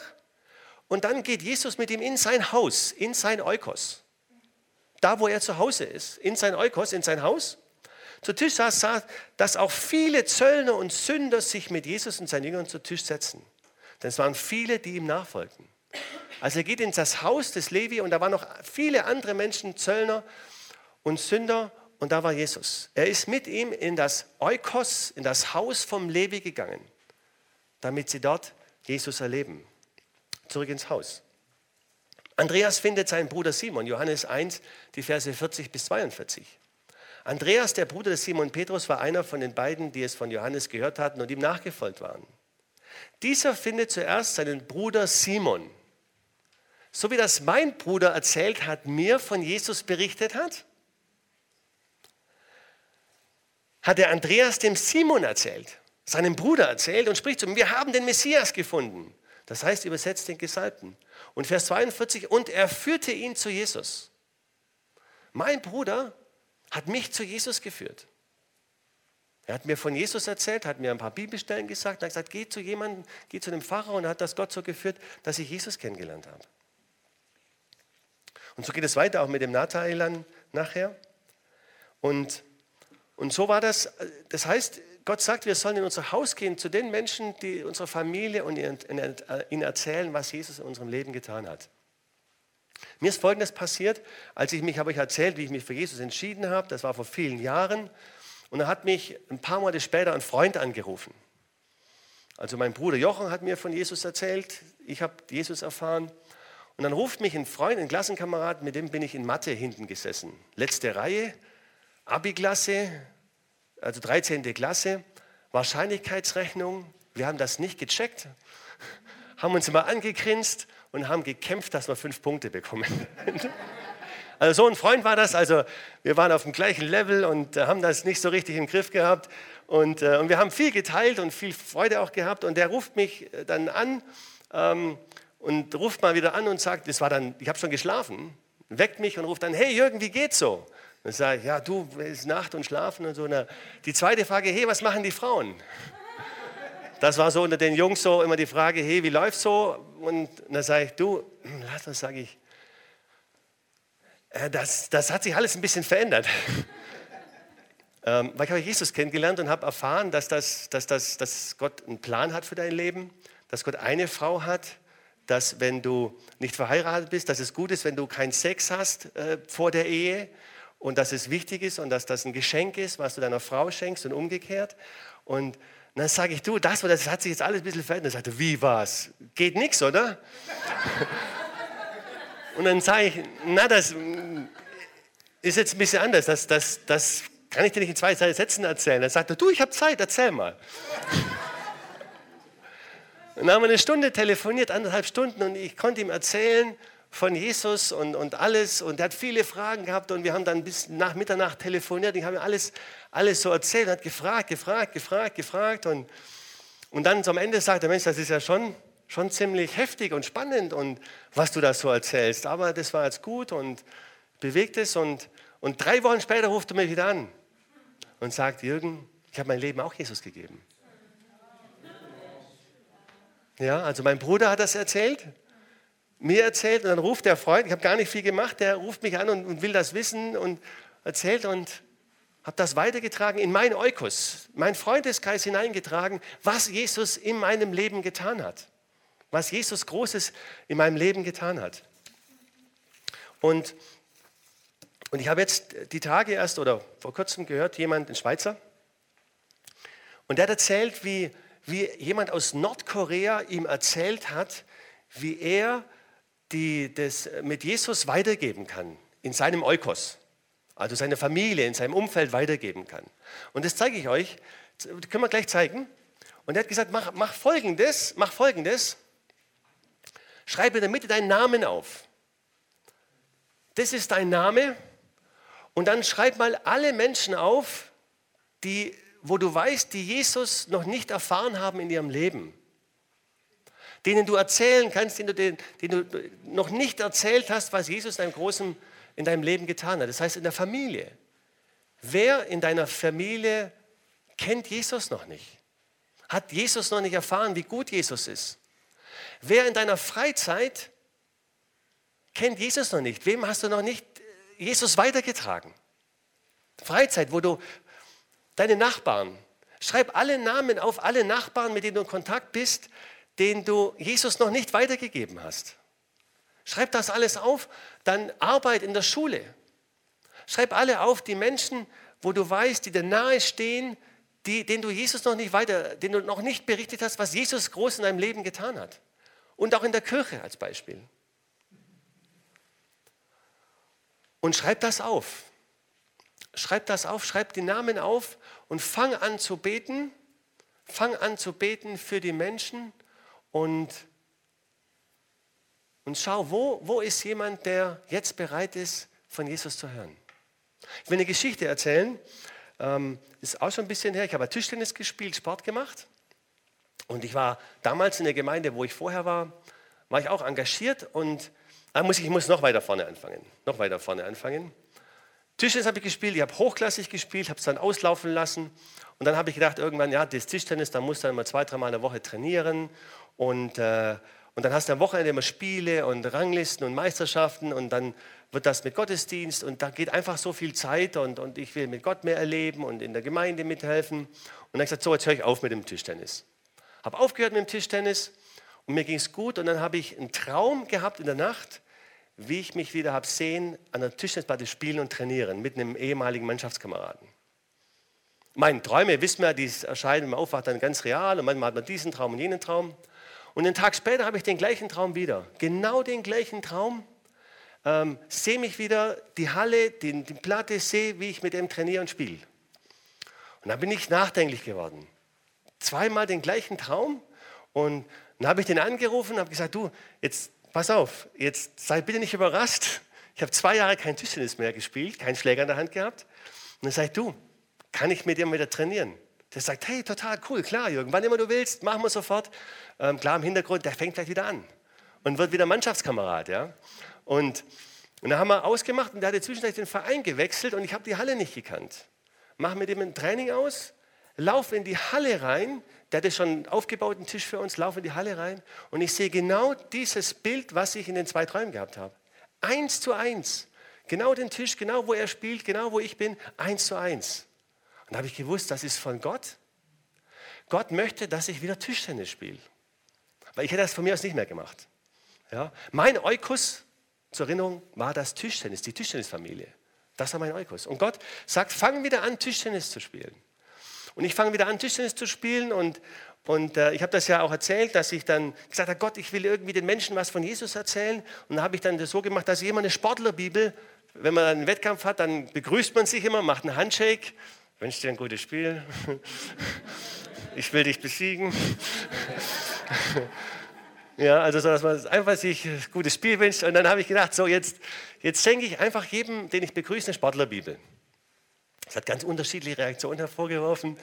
Und dann geht Jesus mit ihm in sein Haus, in sein Eukos. Da, wo er zu Hause ist, in sein Eukos, in sein Haus. Zu Tisch saß, sah, dass auch viele Zöllner und Sünder sich mit Jesus und seinen Jüngern zu Tisch setzen. Denn es waren viele, die ihm nachfolgten. Also er geht in das Haus des Levi und da waren noch viele andere Menschen, Zöllner und Sünder und da war Jesus. Er ist mit ihm in das Eukos, in das Haus vom Levi gegangen, damit sie dort Jesus erleben. Zurück ins Haus. Andreas findet seinen Bruder Simon, Johannes 1, die Verse 40 bis 42. Andreas, der Bruder des Simon Petrus, war einer von den beiden, die es von Johannes gehört hatten und ihm nachgefolgt waren. Dieser findet zuerst seinen Bruder Simon. So wie das mein Bruder erzählt hat, mir von Jesus berichtet hat, hat der Andreas dem Simon erzählt, seinem Bruder erzählt und spricht zu ihm, wir haben den Messias gefunden. Das heißt übersetzt den Gesalbten. Und Vers 42, und er führte ihn zu Jesus. Mein Bruder hat mich zu Jesus geführt. Er hat mir von Jesus erzählt, hat mir ein paar Bibelstellen gesagt, hat gesagt, geh zu jemandem, geh zu einem Pfarrer und hat das Gott so geführt, dass ich Jesus kennengelernt habe. Und so geht es weiter auch mit dem Nathanael nachher. Und, und so war das, das heißt, Gott sagt, wir sollen in unser Haus gehen zu den Menschen, die unsere Familie und ihnen erzählen, was Jesus in unserem Leben getan hat. Mir ist Folgendes passiert, als ich mich, habe ich erzählt, wie ich mich für Jesus entschieden habe, das war vor vielen Jahren, und da hat mich ein paar Monate später ein Freund angerufen. Also mein Bruder Jochen hat mir von Jesus erzählt, ich habe Jesus erfahren. Und dann ruft mich ein Freund, ein Klassenkamerad, mit dem bin ich in Mathe hinten gesessen. Letzte Reihe, Abi-Klasse, also 13. Klasse, Wahrscheinlichkeitsrechnung. Wir haben das nicht gecheckt, haben uns immer angegrinst und haben gekämpft, dass wir fünf Punkte bekommen. Also so ein Freund war das. Also wir waren auf dem gleichen Level und haben das nicht so richtig im Griff gehabt. Und, äh, und wir haben viel geteilt und viel Freude auch gehabt. Und der ruft mich äh, dann an ähm, und ruft mal wieder an und sagt, das war dann, ich habe schon geschlafen, weckt mich und ruft dann, hey Jürgen, wie geht's so? Dann sage ich, ja du, ist Nacht und Schlafen und so. Na, die zweite Frage, hey, was machen die Frauen? Das war so unter den Jungs so immer die Frage, hey, wie läuft's so? Und dann sage ich, du, lass uns, sage ich, äh, das, das hat sich alles ein bisschen verändert. ähm, weil ich habe Jesus kennengelernt und habe erfahren, dass, das, dass, das, dass Gott einen Plan hat für dein Leben, dass Gott eine Frau hat, dass wenn du nicht verheiratet bist, dass es gut ist, wenn du keinen Sex hast äh, vor der Ehe und dass es wichtig ist und dass das ein Geschenk ist, was du deiner Frau schenkst und umgekehrt. Und dann sage ich, du, das, das hat sich jetzt alles ein bisschen verändert. Er sagte, wie was? Geht nichts, oder? Und dann sage ich, na, das ist jetzt ein bisschen anders. Das, das, das kann ich dir nicht in zwei Sätzen erzählen. Dann sagt er, du, ich habe Zeit, erzähl mal. Und dann haben wir eine Stunde telefoniert, anderthalb Stunden, und ich konnte ihm erzählen, von Jesus und, und alles. Und er hat viele Fragen gehabt und wir haben dann bis nach Mitternacht telefoniert. Ich habe ihm alles, alles so erzählt, hat gefragt, gefragt, gefragt, gefragt. Und, und dann zum Ende sagt der Mensch, das ist ja schon, schon ziemlich heftig und spannend und was du da so erzählst. Aber das war jetzt gut und bewegt es. Und, und drei Wochen später ruft er mich wieder an und sagt, Jürgen, ich habe mein Leben auch Jesus gegeben. Ja, also mein Bruder hat das erzählt mir erzählt und dann ruft der Freund, ich habe gar nicht viel gemacht, der ruft mich an und, und will das wissen und erzählt und habe das weitergetragen in mein Eukos, mein Freundeskreis hineingetragen, was Jesus in meinem Leben getan hat, was Jesus Großes in meinem Leben getan hat. Und, und ich habe jetzt die Tage erst oder vor kurzem gehört, jemand, ein Schweizer, und der hat erzählt, wie, wie jemand aus Nordkorea ihm erzählt hat, wie er die das mit Jesus weitergeben kann, in seinem Eukos, also seine Familie, in seinem Umfeld weitergeben kann. Und das zeige ich euch, das können wir gleich zeigen. Und er hat gesagt, mach, mach folgendes, mach folgendes. Schreib in der Mitte deinen Namen auf. Das ist dein Name. Und dann schreib mal alle Menschen auf, die, wo du weißt, die Jesus noch nicht erfahren haben in ihrem Leben. Denen du erzählen kannst, denen du, denen du noch nicht erzählt hast, was Jesus in deinem, großen, in deinem Leben getan hat. Das heißt in der Familie. Wer in deiner Familie kennt Jesus noch nicht? Hat Jesus noch nicht erfahren, wie gut Jesus ist? Wer in deiner Freizeit kennt Jesus noch nicht? Wem hast du noch nicht äh, Jesus weitergetragen? Freizeit, wo du deine Nachbarn, schreib alle Namen auf, alle Nachbarn, mit denen du in Kontakt bist, denen du Jesus noch nicht weitergegeben hast. Schreib das alles auf, dann Arbeit in der Schule. Schreib alle auf, die Menschen, wo du weißt, die dir nahe stehen, die, denen du Jesus noch nicht weiter, denen du noch nicht berichtet hast, was Jesus groß in deinem Leben getan hat. Und auch in der Kirche als Beispiel. Und schreib das auf. Schreib das auf, schreib die Namen auf und fang an zu beten. Fang an zu beten für die Menschen und, und schau, wo, wo ist jemand, der jetzt bereit ist, von Jesus zu hören. Ich will eine Geschichte erzählen. Ähm, ist auch schon ein bisschen her. Ich habe Tischtennis gespielt, Sport gemacht. Und ich war damals in der Gemeinde, wo ich vorher war, war ich auch engagiert und da muss ich, ich muss noch weiter vorne anfangen. Noch weiter vorne anfangen. Tischtennis habe ich gespielt, ich habe hochklassig gespielt, habe es dann auslaufen lassen. Und dann habe ich gedacht, irgendwann, ja, das Tischtennis, da musst du dann mal zwei, dreimal in der Woche trainieren. Und, äh, und dann hast du am Wochenende immer Spiele und Ranglisten und Meisterschaften und dann wird das mit Gottesdienst und da geht einfach so viel Zeit und, und ich will mit Gott mehr erleben und in der Gemeinde mithelfen. Und dann habe ich gesagt, so, jetzt höre ich auf mit dem Tischtennis. Habe aufgehört mit dem Tischtennis und mir ging es gut und dann habe ich einen Traum gehabt in der Nacht, wie ich mich wieder habe sehen an der Tischtennisplatte spielen und trainieren mit einem ehemaligen Mannschaftskameraden. Meine Träume, wissen wir, die erscheinen im Aufwacht dann ganz real und manchmal hat man diesen Traum und jenen Traum. Und einen Tag später habe ich den gleichen Traum wieder. Genau den gleichen Traum. Ähm, sehe mich wieder, die Halle, die, die Platte, sehe, wie ich mit dem trainiere und spiele. Und dann bin ich nachdenklich geworden. Zweimal den gleichen Traum. Und dann habe ich den angerufen und habe gesagt, du, jetzt pass auf, jetzt sei bitte nicht überrascht. Ich habe zwei Jahre kein Tischtennis mehr gespielt, keinen Schläger in der Hand gehabt. Und dann sage ich, du, kann ich mit dir wieder trainieren? Der sagt, hey, total cool, klar, Jürgen, wann immer du willst, machen wir sofort. Ähm, klar, im Hintergrund, der fängt gleich wieder an und wird wieder Mannschaftskamerad. Ja? Und, und dann haben wir ausgemacht und der hatte zwischendurch den Verein gewechselt und ich habe die Halle nicht gekannt. Mache mit ihm ein Training aus, laufe in die Halle rein, der hatte schon einen aufgebauten Tisch für uns, laufe in die Halle rein und ich sehe genau dieses Bild, was ich in den zwei Träumen gehabt habe. Eins zu eins. Genau den Tisch, genau wo er spielt, genau wo ich bin, eins zu eins. Und da habe ich gewusst, das ist von Gott. Gott möchte, dass ich wieder Tischtennis spiele. Weil ich hätte das von mir aus nicht mehr gemacht. Ja? Mein Eukos, zur Erinnerung, war das Tischtennis, die Tischtennisfamilie. Das war mein Eukos. Und Gott sagt, fang wieder an, Tischtennis zu spielen. Und ich fange wieder an, Tischtennis zu spielen und, und äh, ich habe das ja auch erzählt, dass ich dann gesagt habe, Gott, ich will irgendwie den Menschen was von Jesus erzählen. Und dann habe ich dann das so gemacht, dass ich immer eine Sportlerbibel, wenn man einen Wettkampf hat, dann begrüßt man sich immer, macht einen Handshake wünsche dir ein gutes Spiel. Ich will dich besiegen. Ja, also so, dass man einfach sich ein gutes Spiel wünscht. Und dann habe ich gedacht, so jetzt, jetzt schenke ich einfach jedem, den ich begrüße, eine Sportlerbibel. Das hat ganz unterschiedliche Reaktionen hervorgeworfen.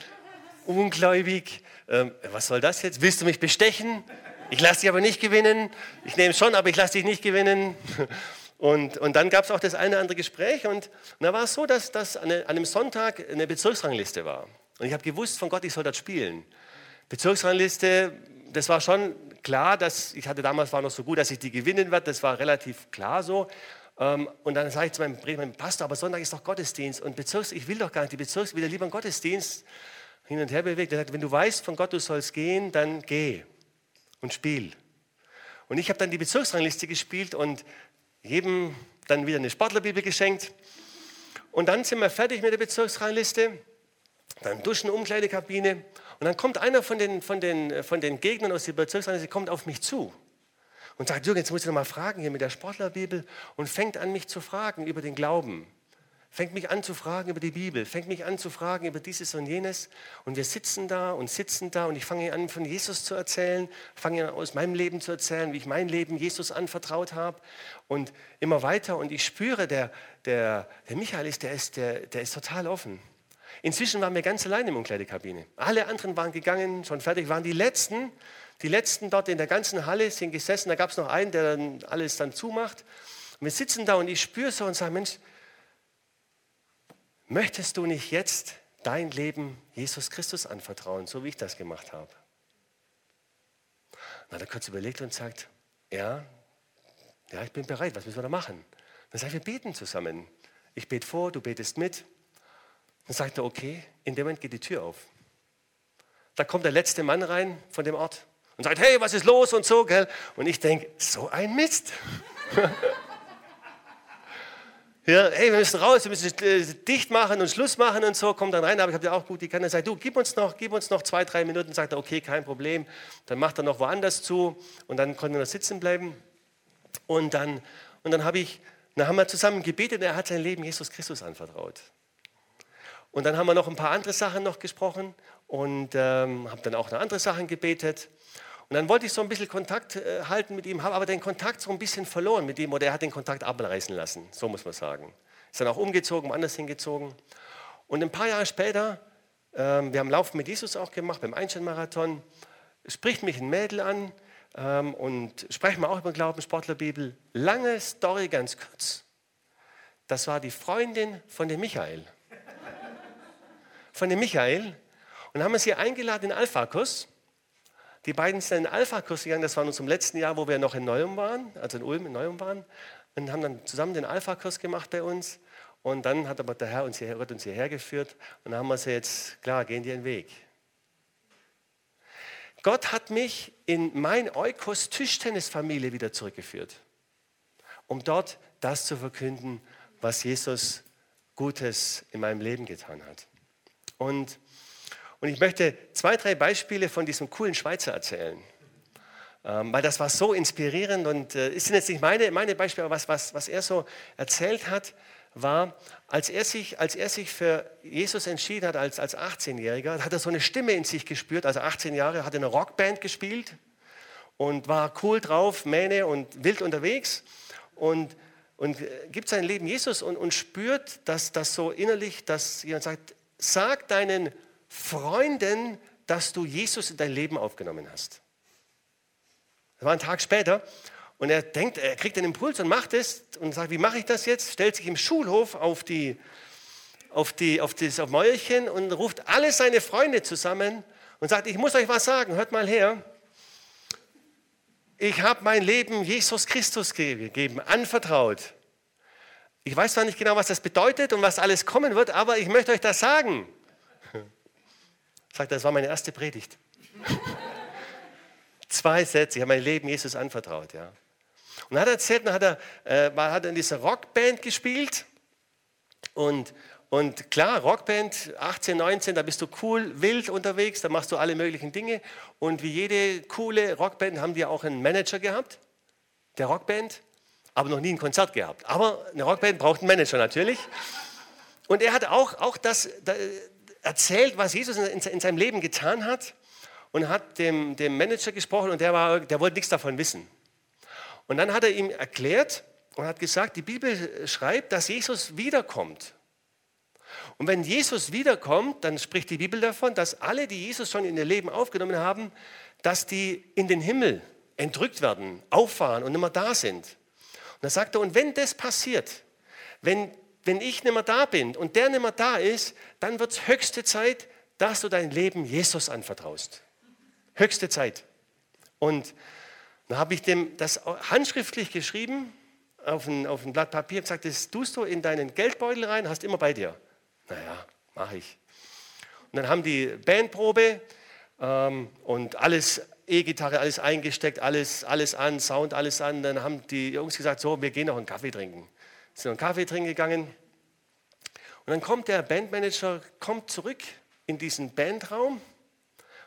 Ungläubig, ähm, was soll das jetzt? Willst du mich bestechen? Ich lasse dich aber nicht gewinnen. Ich nehme es schon, aber ich lasse dich nicht gewinnen. Und, und dann gab es auch das eine oder andere Gespräch und, und da war es so, dass, dass an, einem Sonntag eine Bezirksrangliste war. Und ich habe gewusst von Gott, ich soll dort spielen. Bezirksrangliste, das war schon klar, dass ich hatte damals war noch so gut, dass ich die gewinnen werde. Das war relativ klar so. Ähm, und dann sage ich zu meinem, meinem Pastor, aber Sonntag ist doch Gottesdienst und Bezirks, ich will doch gar nicht die Bezirks, wieder lieber einen Gottesdienst hin und her bewegt. Er sagt, wenn du weißt von Gott, du sollst gehen, dann geh und spiel. Und ich habe dann die Bezirksrangliste gespielt und jedem dann wieder eine Sportlerbibel geschenkt. Und dann sind wir fertig mit der Bezirksrangliste. Dann duschen, Umkleidekabine. Und dann kommt einer von den, von den, von den Gegnern aus der Bezirksrangliste, kommt auf mich zu und sagt, Jürgen, jetzt muss ich noch mal fragen hier mit der Sportlerbibel und fängt an, mich zu fragen über den Glauben. Fängt mich an zu fragen über die Bibel, fängt mich an zu fragen über dieses und jenes. Und wir sitzen da und sitzen da und ich fange an, von Jesus zu erzählen, fange an, aus meinem Leben zu erzählen, wie ich mein Leben Jesus anvertraut habe und immer weiter. Und ich spüre, der, der, der Michael ist der, ist, der, der ist total offen. Inzwischen waren wir ganz allein im Umkleidekabine. Alle anderen waren gegangen, schon fertig, waren die Letzten. Die Letzten dort in der ganzen Halle sind gesessen. Da gab es noch einen, der dann alles dann zumacht. Und wir sitzen da und ich spüre so und sage, Mensch, Möchtest du nicht jetzt dein Leben Jesus Christus anvertrauen, so wie ich das gemacht habe? Dann hat er kurz überlegt und sagt, ja, ja, ich bin bereit, was müssen wir da machen? Dann sagt er, wir beten zusammen. Ich bete vor, du betest mit. Dann sagt er, okay, in dem Moment geht die Tür auf. Da kommt der letzte Mann rein von dem Ort und sagt, hey, was ist los und so, gell? Und ich denke, so ein Mist. Ja, hey, wir müssen raus, wir müssen äh, dicht machen und Schluss machen und so, kommt dann rein, aber ich habe ja auch gut, die kann er sagen, du, gib uns noch, gib uns noch zwei, drei Minuten, sagt er, okay, kein Problem. Dann macht er noch woanders zu und dann konnten wir noch sitzen bleiben. Und dann, und dann habe ich, dann haben wir zusammen gebetet und er hat sein Leben Jesus Christus anvertraut. Und dann haben wir noch ein paar andere Sachen noch gesprochen und ähm, habe dann auch noch andere Sachen gebetet. Und dann wollte ich so ein bisschen Kontakt äh, halten mit ihm, habe aber den Kontakt so ein bisschen verloren mit ihm oder er hat den Kontakt abreißen lassen, so muss man sagen. Ist dann auch umgezogen, woanders hingezogen. Und ein paar Jahre später, ähm, wir haben Laufen mit Jesus auch gemacht, beim Einstein-Marathon, spricht mich ein Mädel an ähm, und sprechen wir auch über Glauben, Sportlerbibel. Lange Story, ganz kurz. Das war die Freundin von dem Michael. Von dem Michael. Und haben wir sie eingeladen in den Alpha-Kurs. Die beiden sind in den Alpha-Kurs gegangen, das war nun zum letzten Jahr, wo wir noch in Neum waren, also in Ulm in Neum waren, und haben dann zusammen den Alpha-Kurs gemacht bei uns. Und dann hat aber der Herr uns hierher, uns hierher geführt und dann haben wir sie jetzt, klar, gehen die einen Weg. Gott hat mich in mein Eukos Tischtennisfamilie wieder zurückgeführt, um dort das zu verkünden, was Jesus Gutes in meinem Leben getan hat. Und und ich möchte zwei, drei Beispiele von diesem coolen Schweizer erzählen. Ähm, weil das war so inspirierend und äh, ist jetzt nicht meine, meine Beispiele, aber was, was, was er so erzählt hat, war, als er sich, als er sich für Jesus entschieden hat als, als 18-Jähriger, hat er so eine Stimme in sich gespürt. Also 18 Jahre, hat er eine Rockband gespielt und war cool drauf, Mähne und wild unterwegs und, und äh, gibt sein Leben Jesus und, und spürt, dass das so innerlich, dass jemand sagt, sag deinen Freunden, dass du Jesus in dein Leben aufgenommen hast. Das war ein Tag später und er denkt, er kriegt einen Impuls und macht es und sagt, wie mache ich das jetzt? Stellt sich im Schulhof auf die auf, die, auf das auf Mäulchen und ruft alle seine Freunde zusammen und sagt, ich muss euch was sagen, hört mal her. Ich habe mein Leben Jesus Christus gegeben, anvertraut. Ich weiß zwar nicht genau, was das bedeutet und was alles kommen wird, aber ich möchte euch das sagen. Sagt er, das war meine erste Predigt. Zwei Sätze, ich habe mein Leben Jesus anvertraut. Ja. Und hat er erzählt, dann hat er, äh, hat er in dieser Rockband gespielt. Und, und klar, Rockband, 18, 19, da bist du cool, wild unterwegs, da machst du alle möglichen Dinge. Und wie jede coole Rockband haben die auch einen Manager gehabt, der Rockband, aber noch nie ein Konzert gehabt. Aber eine Rockband braucht einen Manager natürlich. Und er hat auch, auch das, erzählt, was Jesus in, in seinem Leben getan hat und hat dem, dem Manager gesprochen und der, war, der wollte nichts davon wissen. Und dann hat er ihm erklärt und hat gesagt, die Bibel schreibt, dass Jesus wiederkommt. Und wenn Jesus wiederkommt, dann spricht die Bibel davon, dass alle, die Jesus schon in ihr Leben aufgenommen haben, dass die in den Himmel entrückt werden, auffahren und nicht mehr da sind. Und dann sagt er, und wenn das passiert, wenn wenn ich nicht mehr da bin und der nicht mehr da ist, dann wird es höchste Zeit, dass du dein Leben Jesus anvertraust. Höchste Zeit. Und dann habe ich dem das handschriftlich geschrieben auf ein, auf ein Blatt Papier und gesagt, das tust du in deinen Geldbeutel rein, hast immer bei dir. Naja, mache ich. Und dann haben die Bandprobe ähm, und alles, E-Gitarre, alles eingesteckt, alles, alles an, Sound, alles an. Dann haben die Jungs gesagt, so, wir gehen noch einen Kaffee trinken sind einen Kaffee trinken gegangen. Und dann kommt der Bandmanager, kommt zurück in diesen Bandraum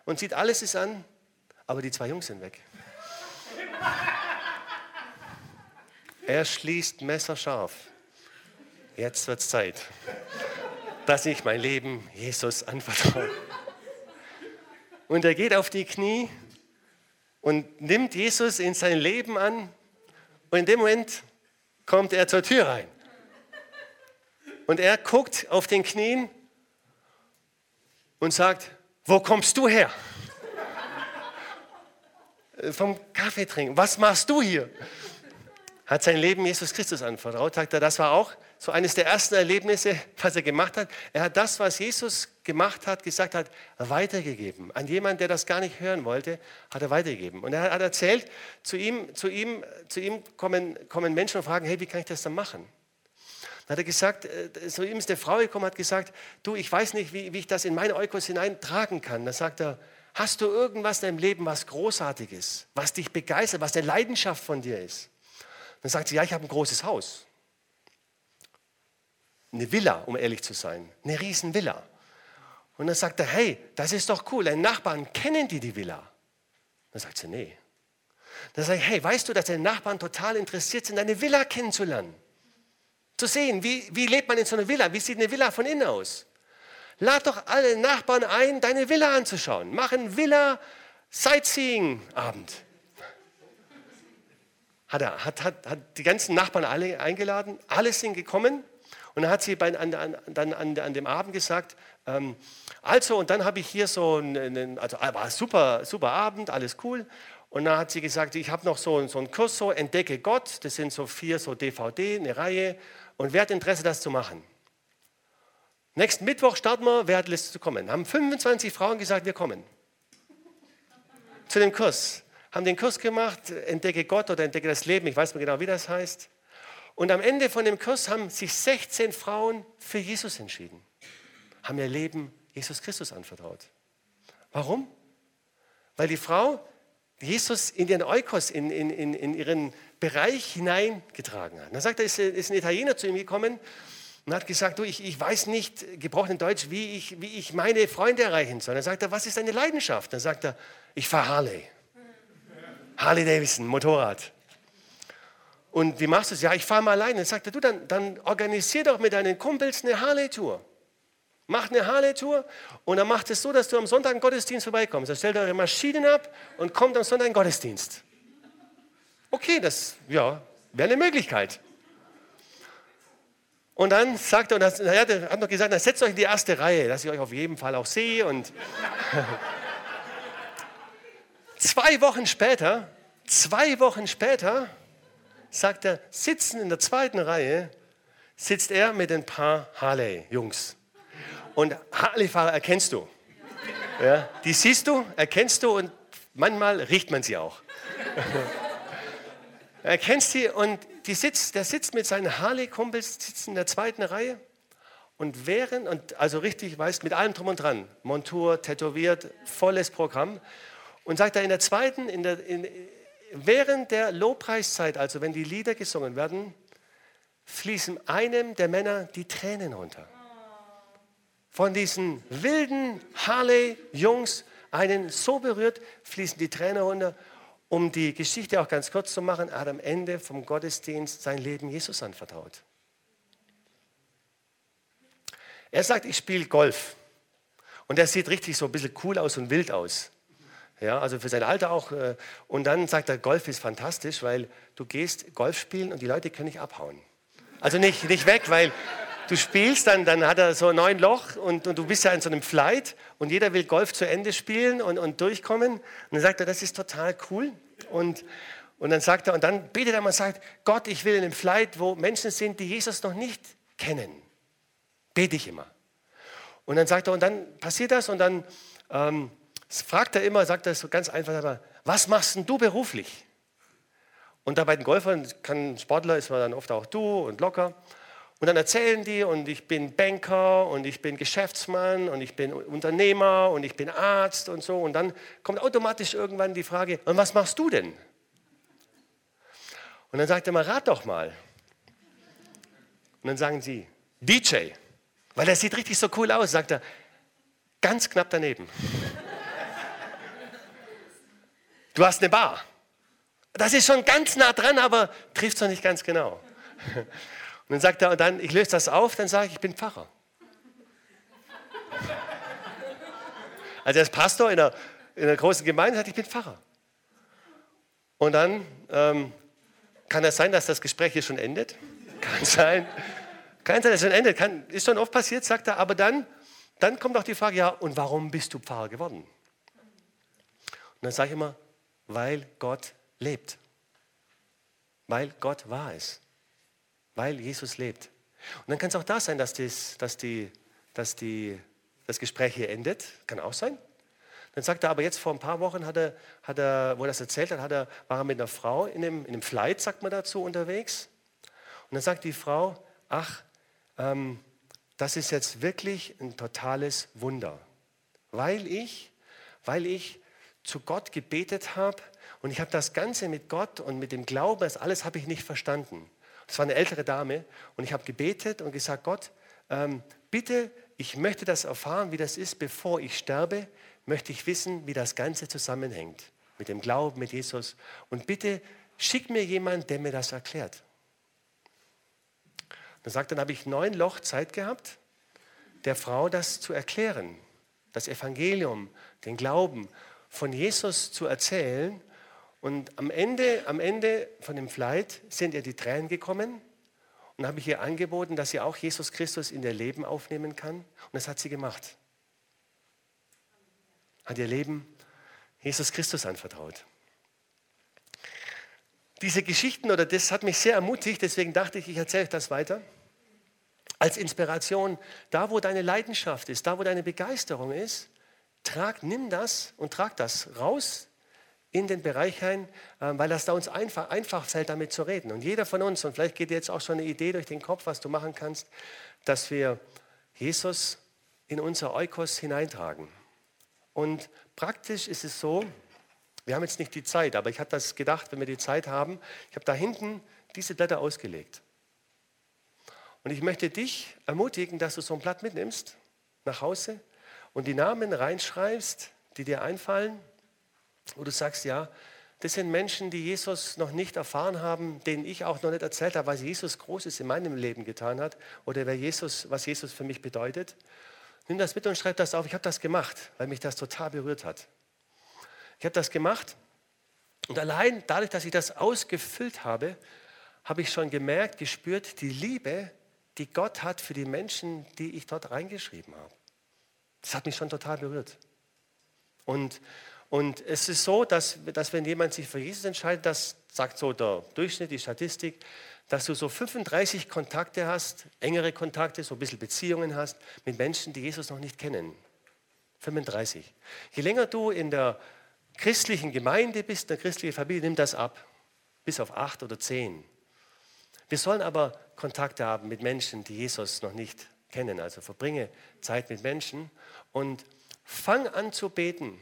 und sieht, alles ist an, aber die zwei Jungs sind weg. er schließt messerscharf. jetzt wird es Zeit, dass ich mein Leben Jesus anvertraue. Und er geht auf die Knie und nimmt Jesus in sein Leben an. Und in dem Moment kommt er zur Tür rein. Und er guckt auf den Knien und sagt, wo kommst du her? Äh, vom Kaffee trinken. Was machst du hier? Hat sein Leben Jesus Christus anvertraut. Sagt er, das war auch so eines der ersten Erlebnisse, was er gemacht hat. Er hat das, was Jesus gemacht hat, gesagt hat, weitergegeben. An jemanden, der das gar nicht hören wollte, hat er weitergegeben. Und er hat erzählt, zu ihm, zu ihm, zu ihm kommen, kommen Menschen und fragen, hey, wie kann ich das dann machen? Dann hat er gesagt, äh, zu ihm ist eine Frau gekommen, hat gesagt, du, ich weiß nicht, wie, wie ich das in meine Eukos hineintragen kann. Dann sagt er, hast du irgendwas in deinem Leben, was großartiges, was dich begeistert, was eine Leidenschaft von dir ist? Dann sagt sie, ja, ich habe ein großes Haus. Eine Villa, um ehrlich zu sein. Eine riesen Villa. Und dann sagt er, hey, das ist doch cool, deine Nachbarn kennen die die Villa. Dann sagt sie, nee. Dann sage ich, hey, weißt du, dass deine Nachbarn total interessiert sind, deine Villa kennenzulernen? Zu sehen, wie, wie lebt man in so einer Villa? Wie sieht eine Villa von innen aus? Lad doch alle Nachbarn ein, deine Villa anzuschauen. Mach einen Villa-Sightseeing-Abend. Hat er, hat, hat, hat die ganzen Nachbarn alle eingeladen, alle sind gekommen. Und dann hat sie bei, an, an, dann an, an dem Abend gesagt, ähm, also, und dann habe ich hier so einen, also war ein super, super Abend, alles cool. Und dann hat sie gesagt, ich habe noch so, so einen Kurs, so Entdecke Gott, das sind so vier so DVD, eine Reihe. Und wer hat Interesse, das zu machen? Nächsten Mittwoch starten wir, wer hat Lust zu kommen? Haben 25 Frauen gesagt, wir kommen. Zu dem Kurs. Haben den Kurs gemacht, Entdecke Gott oder Entdecke das Leben, ich weiß nicht genau, wie das heißt. Und am Ende von dem Kurs haben sich 16 Frauen für Jesus entschieden haben ihr Leben Jesus Christus anvertraut. Warum? Weil die Frau Jesus in ihren Eukos, in, in, in, in ihren Bereich hineingetragen hat. Dann sagt er, ist, ist ein Italiener zu ihm gekommen und hat gesagt, du, ich, ich weiß nicht, gebrochen Deutsch, wie ich, wie ich meine Freunde erreichen soll. Dann sagt er, was ist deine Leidenschaft? Dann sagt er, ich fahre Harley. Harley Davidson, Motorrad. Und wie machst du es? Ja, ich fahre mal alleine. Dann sagt er, du, dann, dann organisier doch mit deinen Kumpels eine Harley-Tour. Macht eine Harley-Tour und dann macht es so, dass du am Sonntag im Gottesdienst vorbeikommst. Dann stellt eure Maschinen ab und kommt am Sonntag in Gottesdienst. Okay, das ja, wäre eine Möglichkeit. Und dann sagt er, und das, er hat noch gesagt, dann setzt euch in die erste Reihe, dass ich euch auf jeden Fall auch sehe. Und zwei Wochen später, zwei Wochen später, sagt er, sitzen in der zweiten Reihe, sitzt er mit ein paar Harley-Jungs. Und Harley-Fahrer erkennst du. Ja, die siehst du, erkennst du und manchmal riecht man sie auch. erkennst sie und die sitzt, der sitzt mit seinen Harley-Kumpels in der zweiten Reihe und während, und also richtig, weißt, mit allem drum und dran, Montur, tätowiert, volles Programm. Und sagt er in der zweiten, in der, in, während der Lobpreiszeit, also wenn die Lieder gesungen werden, fließen einem der Männer die Tränen runter von diesen wilden Harley-Jungs einen so berührt, fließen die Tränen runter. Um die Geschichte auch ganz kurz zu machen, er hat am Ende vom Gottesdienst sein Leben Jesus anvertraut. Er sagt, ich spiele Golf. Und er sieht richtig so ein bisschen cool aus und wild aus. Ja, also für sein Alter auch. Äh, und dann sagt er, Golf ist fantastisch, weil du gehst Golf spielen und die Leute können nicht abhauen. Also nicht, nicht weg, weil du spielst, dann, dann hat er so neun Loch und, und, du bist ja in so einem Flight und jeder will Golf zu Ende spielen und, und durchkommen. Und dann sagt er, das ist total cool. Und, und dann sagt er, und dann betet er mal und sagt, Gott, ich will in einem Flight, wo Menschen sind, die Jesus noch nicht kennen. Bete ich immer. Und dann sagt er, und dann passiert das und dann ähm, fragt er immer, sagt er so ganz einfach, was machst denn du beruflich? Und da bei den Golfern, kann Sportler, ist man dann oft auch du und locker. Und dann erzählen die, und ich bin Banker und ich bin Geschäftsmann und ich bin Unternehmer und ich bin Arzt und so. Und dann kommt automatisch irgendwann die Frage, und was machst du denn? Und dann sagt er mal, rat doch mal. Und dann sagen sie, DJ. Weil er sieht richtig so cool aus, sagt er, ganz knapp daneben. Du hast eine Bar. Das ist schon ganz nah dran, aber trifft es noch nicht ganz genau. Und dann sagt er, und dann, ich löse das auf, dann sage ich, ich bin Pfarrer. Also er ist Pastor in einer, in einer großen Gemeinde, sagt, ich bin Pfarrer. Und dann ähm, kann es sein, dass das Gespräch hier schon endet. Kann sein. Kann sein, dass es schon endet. Kann, ist schon oft passiert, sagt er. Aber dann, dann kommt auch die Frage, ja, und warum bist du Pfarrer geworden? Und dann sage ich immer, weil Gott lebt. Weil Gott wahr ist. Weil Jesus lebt. Und dann kann es auch da sein, dass, dies, dass, die, dass die, das Gespräch hier endet. Kann auch sein. Dann sagt er aber jetzt vor ein paar Wochen, hat er, hat er, wo er das erzählt hat, hat er, war er mit einer Frau in einem, in einem Flight, sagt man dazu, unterwegs. Und dann sagt die Frau, ach, ähm, das ist jetzt wirklich ein totales Wunder, weil ich, weil ich zu Gott gebetet habe und ich habe das Ganze mit Gott und mit dem Glauben, das alles habe ich nicht verstanden. Es war eine ältere Dame und ich habe gebetet und gesagt, Gott, ähm, bitte, ich möchte das erfahren, wie das ist, bevor ich sterbe, möchte ich wissen, wie das Ganze zusammenhängt mit dem Glauben, mit Jesus. Und bitte schick mir jemand, der mir das erklärt. Dann sagt, dann habe ich neun Loch Zeit gehabt, der Frau das zu erklären, das Evangelium, den Glauben von Jesus zu erzählen. Und am Ende, am Ende von dem Flight sind ihr die Tränen gekommen und habe ich ihr angeboten, dass sie auch Jesus Christus in ihr Leben aufnehmen kann. Und das hat sie gemacht. Hat ihr Leben Jesus Christus anvertraut. Diese Geschichten oder das hat mich sehr ermutigt, deswegen dachte ich, ich erzähle euch das weiter als Inspiration, da wo deine Leidenschaft ist, da wo deine Begeisterung ist, trag, nimm das und trag das raus in den Bereich ein, ähm, weil das da uns einfach, einfach fällt, damit zu reden. Und jeder von uns, und vielleicht geht dir jetzt auch schon eine Idee durch den Kopf, was du machen kannst, dass wir Jesus in unser Eukos hineintragen. Und praktisch ist es so, wir haben jetzt nicht die Zeit, aber ich habe das gedacht, wenn wir die Zeit haben, ich habe da hinten diese Blätter ausgelegt. Und ich möchte dich ermutigen, dass du so ein Blatt mitnimmst nach Hause und die Namen reinschreibst, die dir einfallen, wo du sagst, ja, das sind Menschen, die Jesus noch nicht erfahren haben, denen ich auch noch nicht erzählt habe, was Jesus Großes in meinem Leben getan hat oder wer Jesus, was Jesus für mich bedeutet. Nimm das mit und schreib das auf. Ich habe das gemacht, weil mich das total berührt hat. Ich habe das gemacht und allein dadurch, dass ich das ausgefüllt habe, habe ich schon gemerkt, gespürt, die Liebe, die Gott hat für die Menschen, die ich dort reingeschrieben habe. Das hat mich schon total berührt. Und, und es ist so, dass, dass wenn jemand sich für Jesus entscheidet, das sagt so der Durchschnitt, die Statistik, dass du so 35 Kontakte hast, engere Kontakte, so ein bisschen Beziehungen hast mit Menschen, die Jesus noch nicht kennen. 35. Je länger du in der christlichen Gemeinde bist, in der christlichen Familie, nimm das ab. Bis auf acht oder zehn. Wir sollen aber Kontakte haben mit Menschen, die Jesus noch nicht kennen. Also verbringe Zeit mit Menschen und fang an zu beten.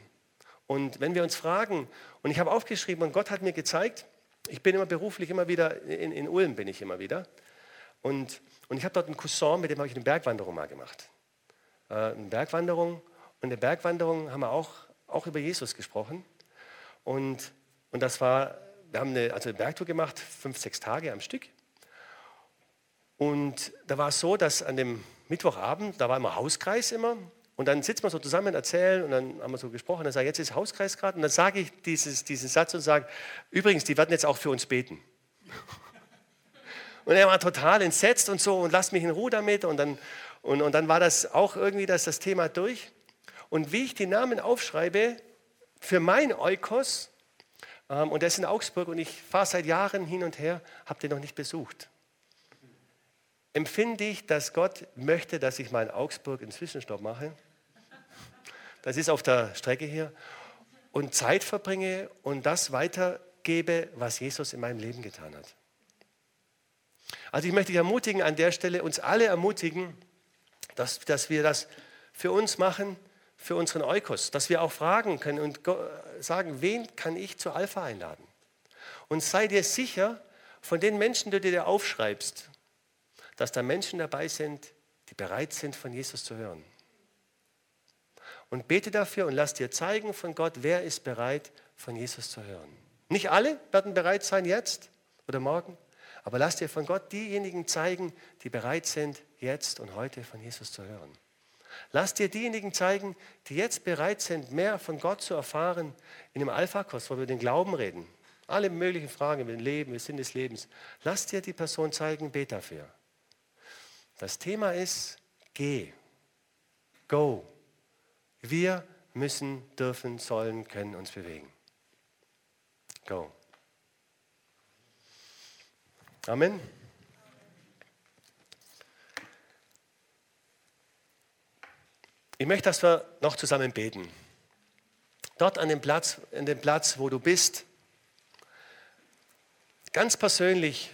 Und wenn wir uns fragen, und ich habe aufgeschrieben, und Gott hat mir gezeigt, ich bin immer beruflich immer wieder, in, in Ulm bin ich immer wieder. Und, und ich habe dort einen Cousin, mit dem habe ich eine Bergwanderung mal gemacht. Äh, eine Bergwanderung. Und in der Bergwanderung haben wir auch, auch über Jesus gesprochen. Und, und das war, wir haben eine, also eine Bergtour gemacht, fünf, sechs Tage am Stück. Und da war es so, dass an dem Mittwochabend, da war immer Hauskreis immer. Und dann sitzt man so zusammen, erzählen und dann haben wir so gesprochen. Dann sage ich, jetzt ist Hauskreis gerade. Und dann sage ich dieses, diesen Satz und sage, übrigens, die werden jetzt auch für uns beten. Und er war total entsetzt und so und lasst mich in Ruhe damit. Und dann, und, und dann war das auch irgendwie das, das Thema durch. Und wie ich die Namen aufschreibe, für mein Eukos, ähm, und der ist in Augsburg und ich fahre seit Jahren hin und her, habt ihr noch nicht besucht empfinde ich, dass Gott möchte, dass ich mal in Augsburg einen Zwischenstopp mache. Das ist auf der Strecke hier. Und Zeit verbringe und das weitergebe, was Jesus in meinem Leben getan hat. Also ich möchte dich ermutigen, an der Stelle uns alle ermutigen, dass, dass wir das für uns machen, für unseren Eukos, dass wir auch fragen können und sagen, wen kann ich zu Alpha einladen? Und sei dir sicher, von den Menschen, die du dir aufschreibst, dass da Menschen dabei sind, die bereit sind, von Jesus zu hören. Und bete dafür und lass dir zeigen von Gott, wer ist bereit, von Jesus zu hören. Nicht alle werden bereit sein jetzt oder morgen, Aber lass dir von Gott diejenigen zeigen, die bereit sind, jetzt und heute von Jesus zu hören. Lass dir diejenigen zeigen, die jetzt bereit sind, mehr von Gott zu erfahren in dem Alpha-Kurs, wo wir den Glauben reden. Alle möglichen Fragen über den Leben, den Sinn des Lebens. Lass dir die Person zeigen, bet dafür. Das Thema ist, geh, go. Wir müssen, dürfen, sollen, können uns bewegen. Go. Amen. Ich möchte, dass wir noch zusammen beten. Dort an dem Platz, an dem Platz, wo du bist, ganz persönlich,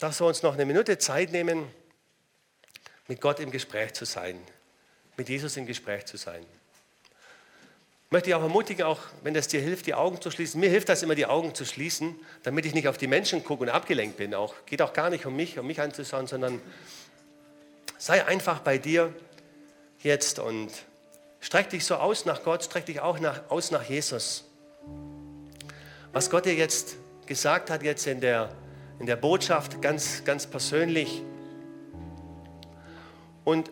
dass wir uns noch eine Minute Zeit nehmen, mit Gott im Gespräch zu sein, mit Jesus im Gespräch zu sein. Ich möchte dich auch ermutigen, auch wenn das dir hilft, die Augen zu schließen. Mir hilft das immer, die Augen zu schließen, damit ich nicht auf die Menschen gucke und abgelenkt bin. Auch geht auch gar nicht um mich, um mich anzuschauen, sondern sei einfach bei dir jetzt und streck dich so aus nach Gott, streck dich auch nach, aus nach Jesus. Was Gott dir jetzt gesagt hat, jetzt in der, in der Botschaft, ganz, ganz persönlich. Und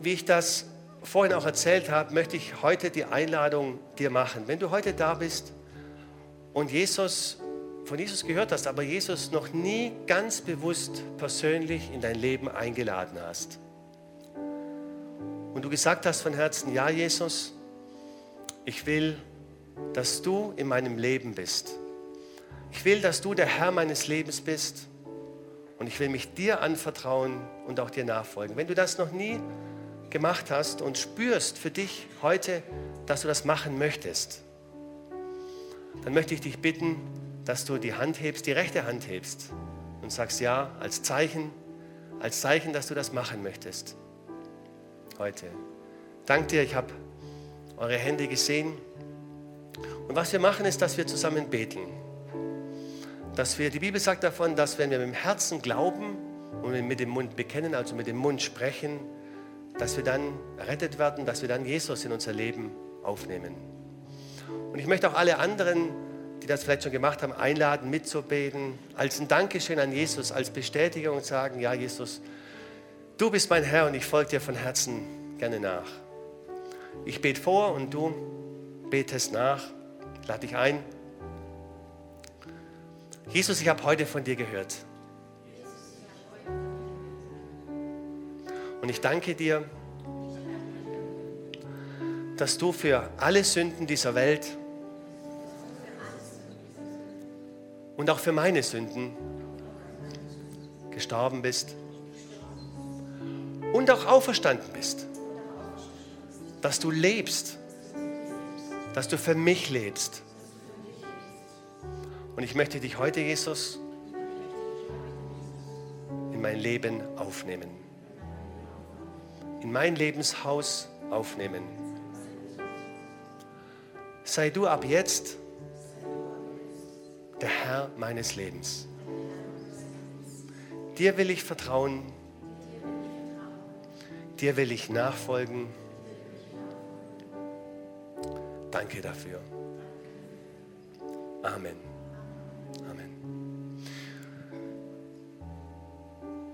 wie ich das vorhin auch erzählt habe, möchte ich heute die Einladung dir machen. Wenn du heute da bist und Jesus, von Jesus gehört hast, aber Jesus noch nie ganz bewusst persönlich in dein Leben eingeladen hast, und du gesagt hast von Herzen, ja Jesus, ich will, dass du in meinem Leben bist. Ich will, dass du der Herr meines Lebens bist und ich will mich dir anvertrauen und auch dir nachfolgen. Wenn du das noch nie gemacht hast und spürst für dich heute, dass du das machen möchtest, dann möchte ich dich bitten, dass du die Hand hebst, die rechte Hand hebst und sagst ja als Zeichen, als Zeichen, dass du das machen möchtest heute. Dank dir, ich habe eure Hände gesehen. Und was wir machen, ist, dass wir zusammen beten. Dass wir, die Bibel sagt davon, dass wenn wir mit dem Herzen glauben und mit dem Mund bekennen, also mit dem Mund sprechen, dass wir dann errettet werden, dass wir dann Jesus in unser Leben aufnehmen. Und ich möchte auch alle anderen, die das vielleicht schon gemacht haben, einladen, mitzubeten, als ein Dankeschön an Jesus, als Bestätigung und sagen, ja Jesus, Du bist mein Herr und ich folge dir von Herzen gerne nach. Ich bete vor und du betest nach. Ich lade dich ein. Jesus, ich habe heute von dir gehört. Und ich danke dir, dass du für alle Sünden dieser Welt und auch für meine Sünden gestorben bist und auch auferstanden bist. Dass du lebst. Dass du für mich lebst. Und ich möchte dich heute, Jesus, in mein Leben aufnehmen. In mein Lebenshaus aufnehmen. Sei du ab jetzt der Herr meines Lebens. Dir will ich vertrauen Dir will ich nachfolgen. Danke dafür. Amen. Amen.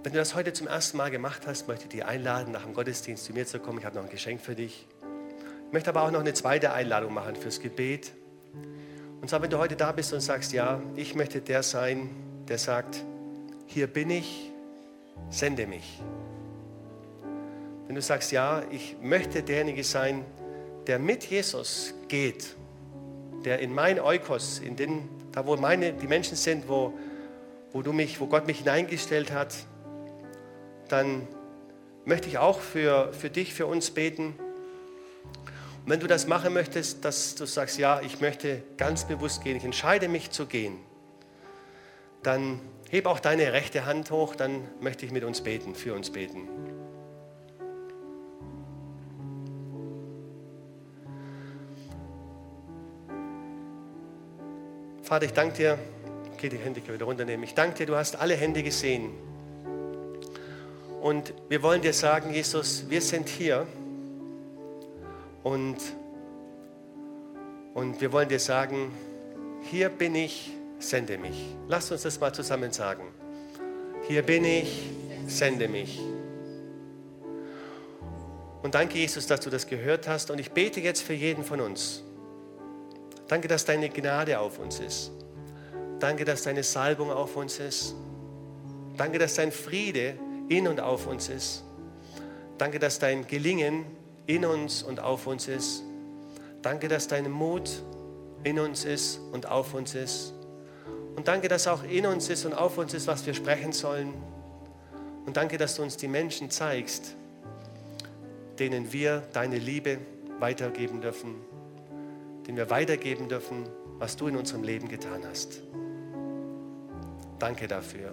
Wenn du das heute zum ersten Mal gemacht hast, möchte ich dich einladen, nach dem Gottesdienst zu mir zu kommen. Ich habe noch ein Geschenk für dich. Ich möchte aber auch noch eine zweite Einladung machen fürs Gebet. Und zwar, wenn du heute da bist und sagst, ja, ich möchte der sein, der sagt, hier bin ich, sende mich. Wenn du sagst, ja, ich möchte derjenige sein, der mit Jesus geht, der in mein Eukos, in den, da wo meine, die Menschen sind, wo, wo, du mich, wo Gott mich hineingestellt hat, dann möchte ich auch für, für dich, für uns beten. Und wenn du das machen möchtest, dass du sagst, ja, ich möchte ganz bewusst gehen, ich entscheide mich zu gehen, dann heb auch deine rechte Hand hoch, dann möchte ich mit uns beten, für uns beten. Vater, ich danke dir. Okay, die Hände können wieder runternehmen. Ich danke dir, du hast alle Hände gesehen. Und wir wollen dir sagen, Jesus, wir sind hier. Und, und wir wollen dir sagen, hier bin ich, sende mich. Lass uns das mal zusammen sagen. hier bin ich, sende mich. Und danke, Jesus, dass du das gehört hast. Und ich bete jetzt für jeden von uns. Danke, dass deine Gnade auf uns ist. Danke, dass deine Salbung auf uns ist. Danke, dass dein Friede in und auf uns ist. Danke, dass dein Gelingen in uns und auf uns ist. Danke, dass dein Mut in uns ist und auf uns ist. Und danke, dass auch in uns ist und auf uns ist, was wir sprechen sollen. Und danke, dass du uns die Menschen zeigst, denen wir deine Liebe weitergeben dürfen, denen wir weitergeben dürfen, was du in unserem Leben getan hast. Danke dafür.